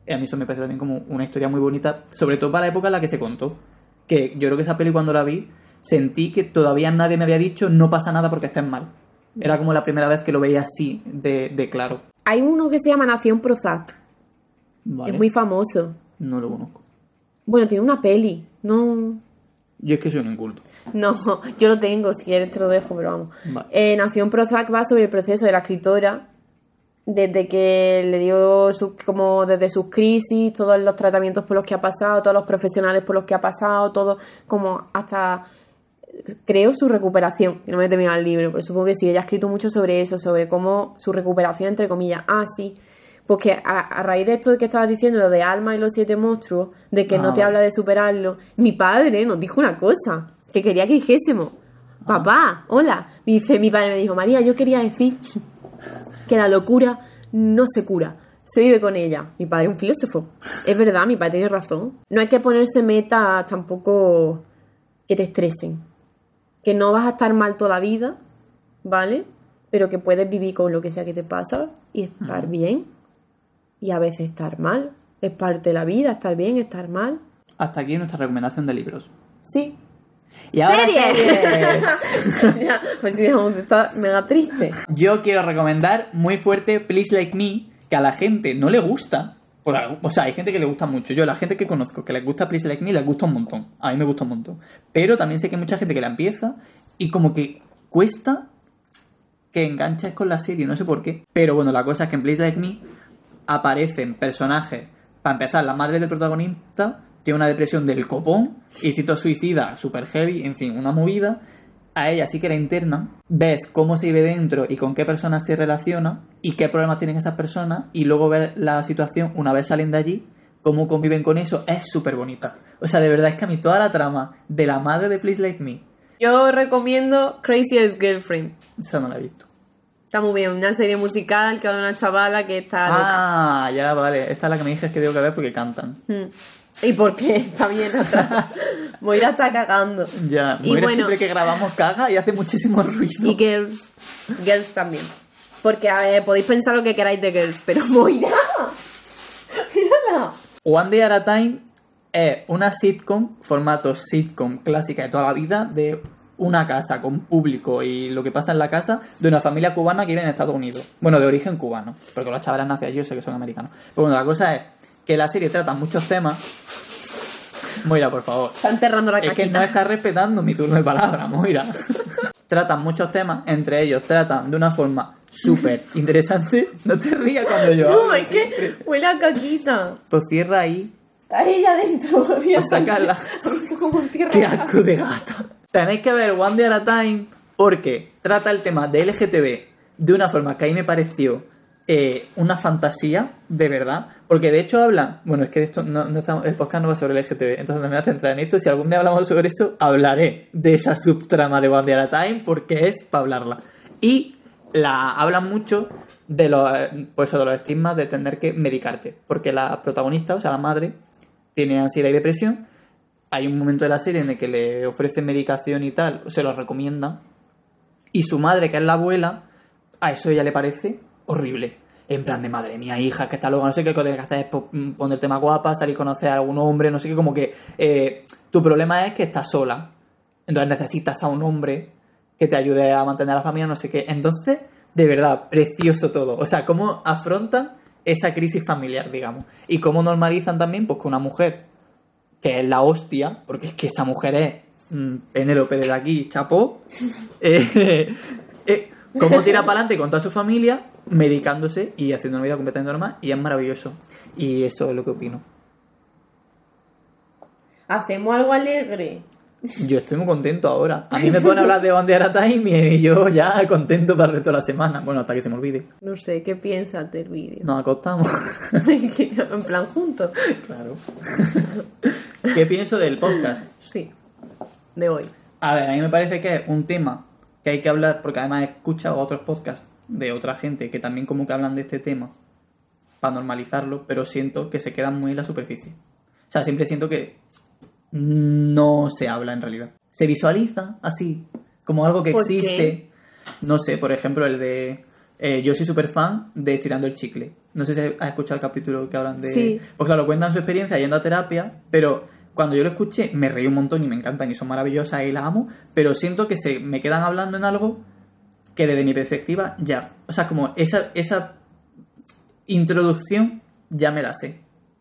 Y a mí eso me parece también como una historia muy bonita, sobre todo para la época en la que se contó. Que yo creo que esa peli cuando la vi sentí que todavía nadie me había dicho no pasa nada porque estés mal. Era como la primera vez que lo veía así, de, de claro. Hay uno que se llama Nación Prozac. Vale. Es muy famoso. No lo conozco. Bueno, tiene una peli. No. Yo es que soy un inculto. No, yo lo tengo, si quieres te lo dejo, pero vamos. Vale. Eh, Nación Prozac va sobre el proceso de la escritora, desde que le dio su- como desde sus crisis, todos los tratamientos por los que ha pasado, todos los profesionales por los que ha pasado, todo como hasta creo su recuperación. que No me he terminado el libro, pero supongo que sí. Ella ha escrito mucho sobre eso, sobre cómo su recuperación, entre comillas. Ah, sí. Porque a, a raíz de esto que estabas diciendo, lo de Alma y los siete monstruos, de que Ah, no te vale. habla de superarlo, mi padre nos dijo una cosa que quería que dijésemos. Papá, hola. Dice, mi padre me dijo, María, yo quería decir que la locura no se cura, se vive con ella. Mi padre es un filósofo. Es verdad, mi padre tiene razón. No hay que ponerse metas tampoco que te estresen. Que no vas a estar mal toda la vida, ¿vale? Pero que puedes vivir con lo que sea que te pasa y estar bien. Y a veces estar mal. Es parte de la vida, estar bien, estar mal. Hasta aquí nuestra recomendación de libros. Sí. Y ahora ¡Series! pues sí, vamos, está mega triste. Yo quiero recomendar muy fuerte Please Like Me, que a la gente no le gusta. Por algo, o sea, hay gente que le gusta mucho. Yo, la gente que conozco que les gusta Please Like Me, les gusta un montón. A mí me gusta un montón. Pero también sé que hay mucha gente que la empieza y como que cuesta que enganches con la serie, no sé por qué. Pero bueno, la cosa es que en Please Like Me aparecen personajes. Para empezar, la madre del protagonista tiene una depresión del copón, instinto suicida, super heavy, en fin, una movida. A ella sí que la internan, ves cómo se vive dentro y con qué personas se relaciona y qué problemas tienen esas personas y luego ves la situación una vez salen de allí, cómo conviven con eso, es súper bonita. O sea, de verdad es que a mí toda la trama de la madre de Please Like Me, Yo recomiendo Crazy Ex Girlfriend. esa no la he visto. Está muy bien, una serie musical que habla una chavala que está loca. Ah, ya vale, esta es la que me dices que tengo que ver porque cantan. Hmm. ¿Y por qué? Está bien atrás. Moira está cagando. Ya, Moira bueno- siempre que grabamos caga y hace muchísimo ruido. Y Girls. Girls también. Porque, a ver, podéis pensar lo que queráis de Girls, pero Moira. Mírala. One Day at a Time es una sitcom, formato sitcom clásica de toda la vida, de una casa con público y lo que pasa en la casa de una familia cubana que vive en Estados Unidos. Bueno, de origen cubano, porque los chavales nacen allí, yo sé que son americanos. Pero bueno, la cosa es que la serie trata muchos temas. Moira, por favor. Está enterrando la Es que no está respetando mi turno de palabra, Moira. tratan muchos temas, entre ellos tratan de una forma súper interesante. No te rías cuando yo No, hablo, es que huele a caquita. Pues cierra ahí. Está ella dentro. Mira, Pues sacarla. Como un tierra. ¡Qué asco de gata! Tenéis que ver One Day at a Time porque trata el tema de LGTB de una forma que a mí me pareció eh, una fantasía, de verdad. Porque de hecho hablan. Bueno, es que esto no, no el podcast no va sobre LGTB, entonces no me voy a centrar en esto. Si algún día hablamos sobre eso, hablaré de esa subtrama de One Day at Time porque es para hablarla. Y la hablan mucho de los, pues, de los estigmas de tener que medicarte. Porque la protagonista, o sea, la madre, tiene ansiedad y depresión. Hay un momento de la serie en el que le ofrecen medicación y tal, se lo recomiendan. Y su madre, que es la abuela, a eso ella le parece horrible. En plan de madre mía, hija, que está loca, no sé qué, lo que tienes que hacer es mm, ponerte más guapa, salir a conocer a algún hombre, no sé qué, como que eh, tu problema es que estás sola. Entonces necesitas a un hombre que te ayude a mantener a la familia, no sé qué. Entonces, de verdad, precioso todo. O sea, cómo afrontan esa crisis familiar, digamos. Y cómo normalizan también, pues, que una mujer que es la hostia, porque es que esa mujer es mm, Penélope de aquí, chapó, eh, eh, cómo tira para adelante con toda su familia, medicándose y haciendo una vida completamente normal, y es maravilloso. Y eso es lo que opino. Hacemos algo alegre. Yo estoy muy contento ahora. A mí me a hablar de One Day at a Time y yo ya contento para el resto de la semana. Bueno, hasta que se me olvide. No sé, ¿qué piensas del vídeo? Nos acostamos. en plan juntos. Claro. ¿Qué pienso del podcast? Sí, de hoy. A ver, a mí me parece que es un tema que hay que hablar, porque además he escuchado otros podcasts de otra gente que también como que hablan de este tema para normalizarlo, pero siento que se quedan muy en la superficie. O sea, siempre siento que no se habla en realidad. Se visualiza así, como algo que ¿Por existe. No sé, por ejemplo, el de... eh, yo soy súper fan de Estirando el Chicle. No sé si has escuchado el capítulo que hablan de... Sí. Pues claro, cuentan su experiencia yendo a terapia, pero cuando yo lo escuché me reí un montón y me encantan y son maravillosas y las amo, pero siento que se me quedan hablando en algo que desde mi perspectiva ya... O sea, como esa, esa introducción ya me la sé.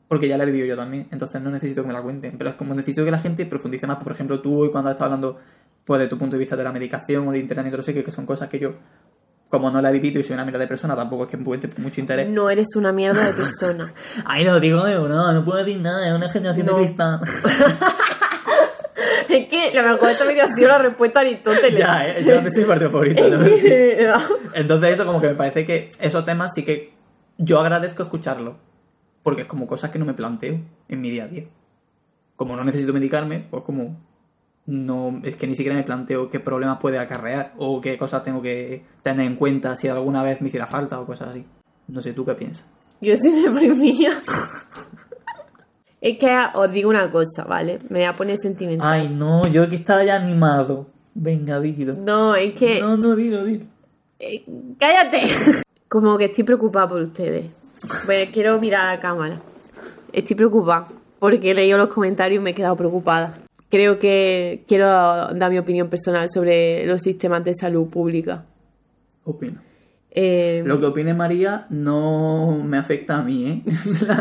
Porque ya la he vivido yo también, entonces no necesito que me la cuenten. Pero es como necesito que la gente profundice más. Por ejemplo, tú hoy cuando estado hablando pues, de tu punto de vista de la medicación o de internamiento, no sé que son cosas que yo, como no la he vivido y soy una mierda de persona, tampoco es que me cuente mucho interés. No eres una mierda de persona. Ay, no digo de no, no puedo decir nada, es una generación No. de cristal. es que la mejor de esta vídeo ha sido la respuesta de Aristóteles. ya, eh, yo no soy mi partido favorito. Entonces eso como que me parece que esos temas sí que yo agradezco escucharlos. Porque es como cosas que no me planteo en mi día a día. Como no necesito medicarme, pues como no es que ni siquiera me planteo qué problemas puede acarrear o qué cosas tengo que tener en cuenta si alguna vez me hiciera falta o cosas así. No sé, ¿tú qué piensas? Yo estoy deprimida. es que os digo una cosa, ¿vale? Me voy a poner sentimental. Ay, no, yo que estaba ya animado. Venga, dilo. No, es que... No, no, dilo, dilo. Eh, ¡Cállate! Como que estoy preocupada por ustedes. Pues quiero mirar a la cámara. Estoy preocupada porque he leído los comentarios y me he quedado preocupada. Creo que quiero dar mi opinión personal sobre los sistemas de salud pública. Opino. Eh, Lo que opine María no me afecta a mí, ¿eh?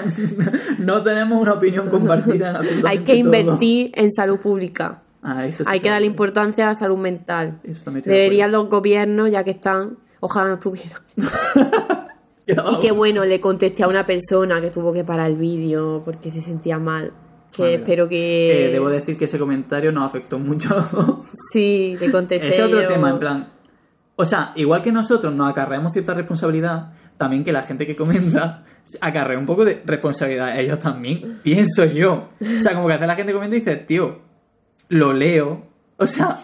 no tenemos una opinión compartida en absolutamente hay que todo. invertir en salud pública. Ah, eso sí Hay que darle importancia a la salud mental. De Deberían los gobiernos, ya que están, ojalá no estuvieran. Y que bueno, le contesté a una persona que tuvo que parar el vídeo porque se sentía mal. Que espero que... Eh, debo decir que ese comentario nos afectó mucho. Sí, le contesté Ese otro yo. tema, en plan. O sea, igual que nosotros nos acarreamos cierta responsabilidad, también que la gente que comenta acarrea un poco de responsabilidad ellos también, pienso yo. O sea, como que hace la gente que comenta y dice, tío, lo leo. O sea,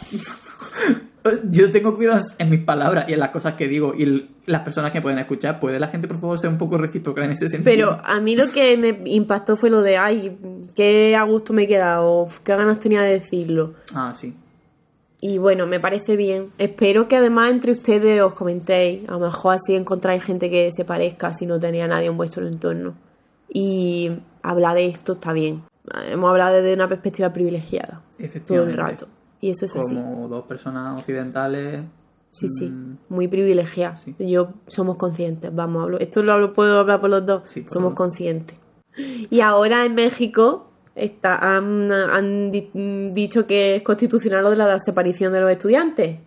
yo tengo cuidado en mis palabras y en las cosas que digo y las personas que pueden escuchar. ¿Puede la gente, por favor, ser un poco recíproca en ese sentido? Pero a mí lo que me impactó fue lo de, ay, qué a gusto me he quedado, qué ganas tenía de decirlo. Ah, sí. Y bueno, me parece bien. Espero que además entre ustedes os comentéis. A lo mejor así encontráis gente que se parezca si no tenía nadie en vuestro entorno. Y hablar de esto está bien. Hemos hablado desde una perspectiva privilegiada todo el Efectivamente. rato. Y eso es así. Como dos personas occidentales. Sí, sí. mm, Muy privilegiada. Sí. Yo somos conscientes. Vamos, hablo. Esto lo hablo- puedo hablar por los dos. Sí, por somos dos. conscientes. Y ahora en México está, han, han di- dicho que es constitucional lo de la desaparición de los estudiantes.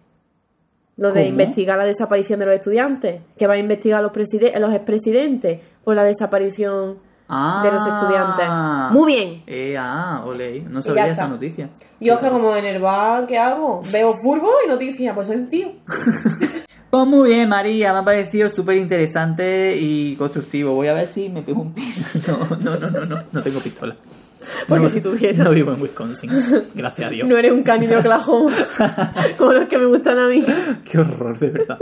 Lo de ¿Cómo? investigar la desaparición de los estudiantes. Que va a investigar los, los expresidentes por la desaparición Ah. de los estudiantes. Muy bien. Eh, ah, ole, no sabía esa noticia. Yo que como en el bar, ¿qué hago? Veo furbo y noticias, pues soy un tío. Pues muy bien, María, me ha parecido súper interesante y constructivo. Voy a ver si me pego un tiro. No, no, no, no, no, no tengo pistola. Porque no, si tuviera. No vivo en Wisconsin, gracias a Dios. No eres un cani de Oklahoma, como los que me gustan a mí. Qué horror, de verdad.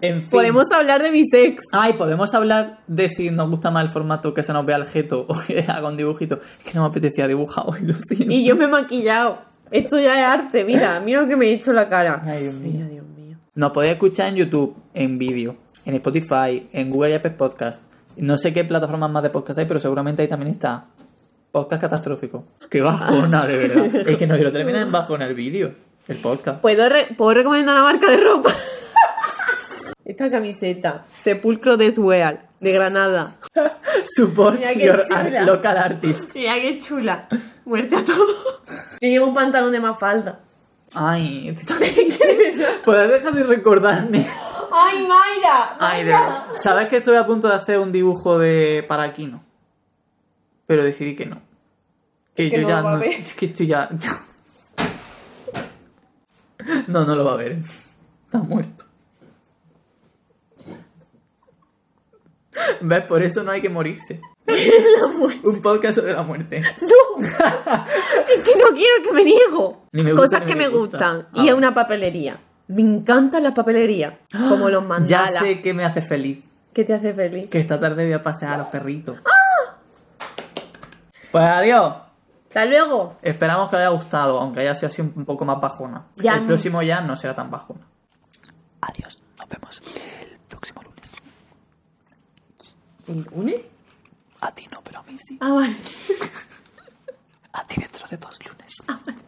En fin. Podemos hablar de mi sex. Ay, podemos hablar de si nos gusta más el formato que se nos vea el jeto o que haga un dibujito. Es que no me apetecía dibujar hoy, lo siento. Y yo me he maquillado. Esto ya es arte, mira, mira lo que me he hecho en la cara. Ay, Dios mío. Mira, Dios mío. Nos podéis escuchar en YouTube, en vídeo, en Spotify, en Google y Apple Podcast. No sé qué plataformas más de podcast hay, pero seguramente ahí también está. Podcast catastrófico. Qué bajona, de verdad. es que no quiero terminar en bajona el vídeo. El podcast. ¿Puedo, re- ¿Puedo recomendar una marca de ropa? Esta camiseta, Sepulcro Deathwear, de Granada. Support your art- local artist. Mira qué chula. Muerte a todo. Yo llevo un pantalón de más falda. Ay, estoy tan- ¿Puedes dejar de recordarme? ¡Ay, Mayra! Ay, de. ¿Sabes que estoy a punto de hacer un dibujo de Paraquino? Pero decidí que no. Que, Que yo no ya lo va a no. ver. Es que estoy ya. ya. No, no lo va a ver. Está muerto. ¿Ves? Por eso no hay que morirse. Un podcast sobre la muerte. ¡No! es que no quiero que me niego. Ni me gusta Cosas que me me gusta. gustan. Ah. Y a una papelería. Me encantan las papelerías. Como los Ya mandalas. sé que me hace feliz. ¿Qué te hace feliz? Que esta tarde voy a pasear a los perritos. Pues adiós. Hasta luego. Esperamos que os haya gustado, aunque haya sido así un poco más bajona. Ya el no. próximo ya no será tan bajona. Adiós. Nos vemos el próximo lunes. ¿El lunes? A ti no, pero a mí sí. Ah, vale. A ti dentro de dos lunes. Ah, vale.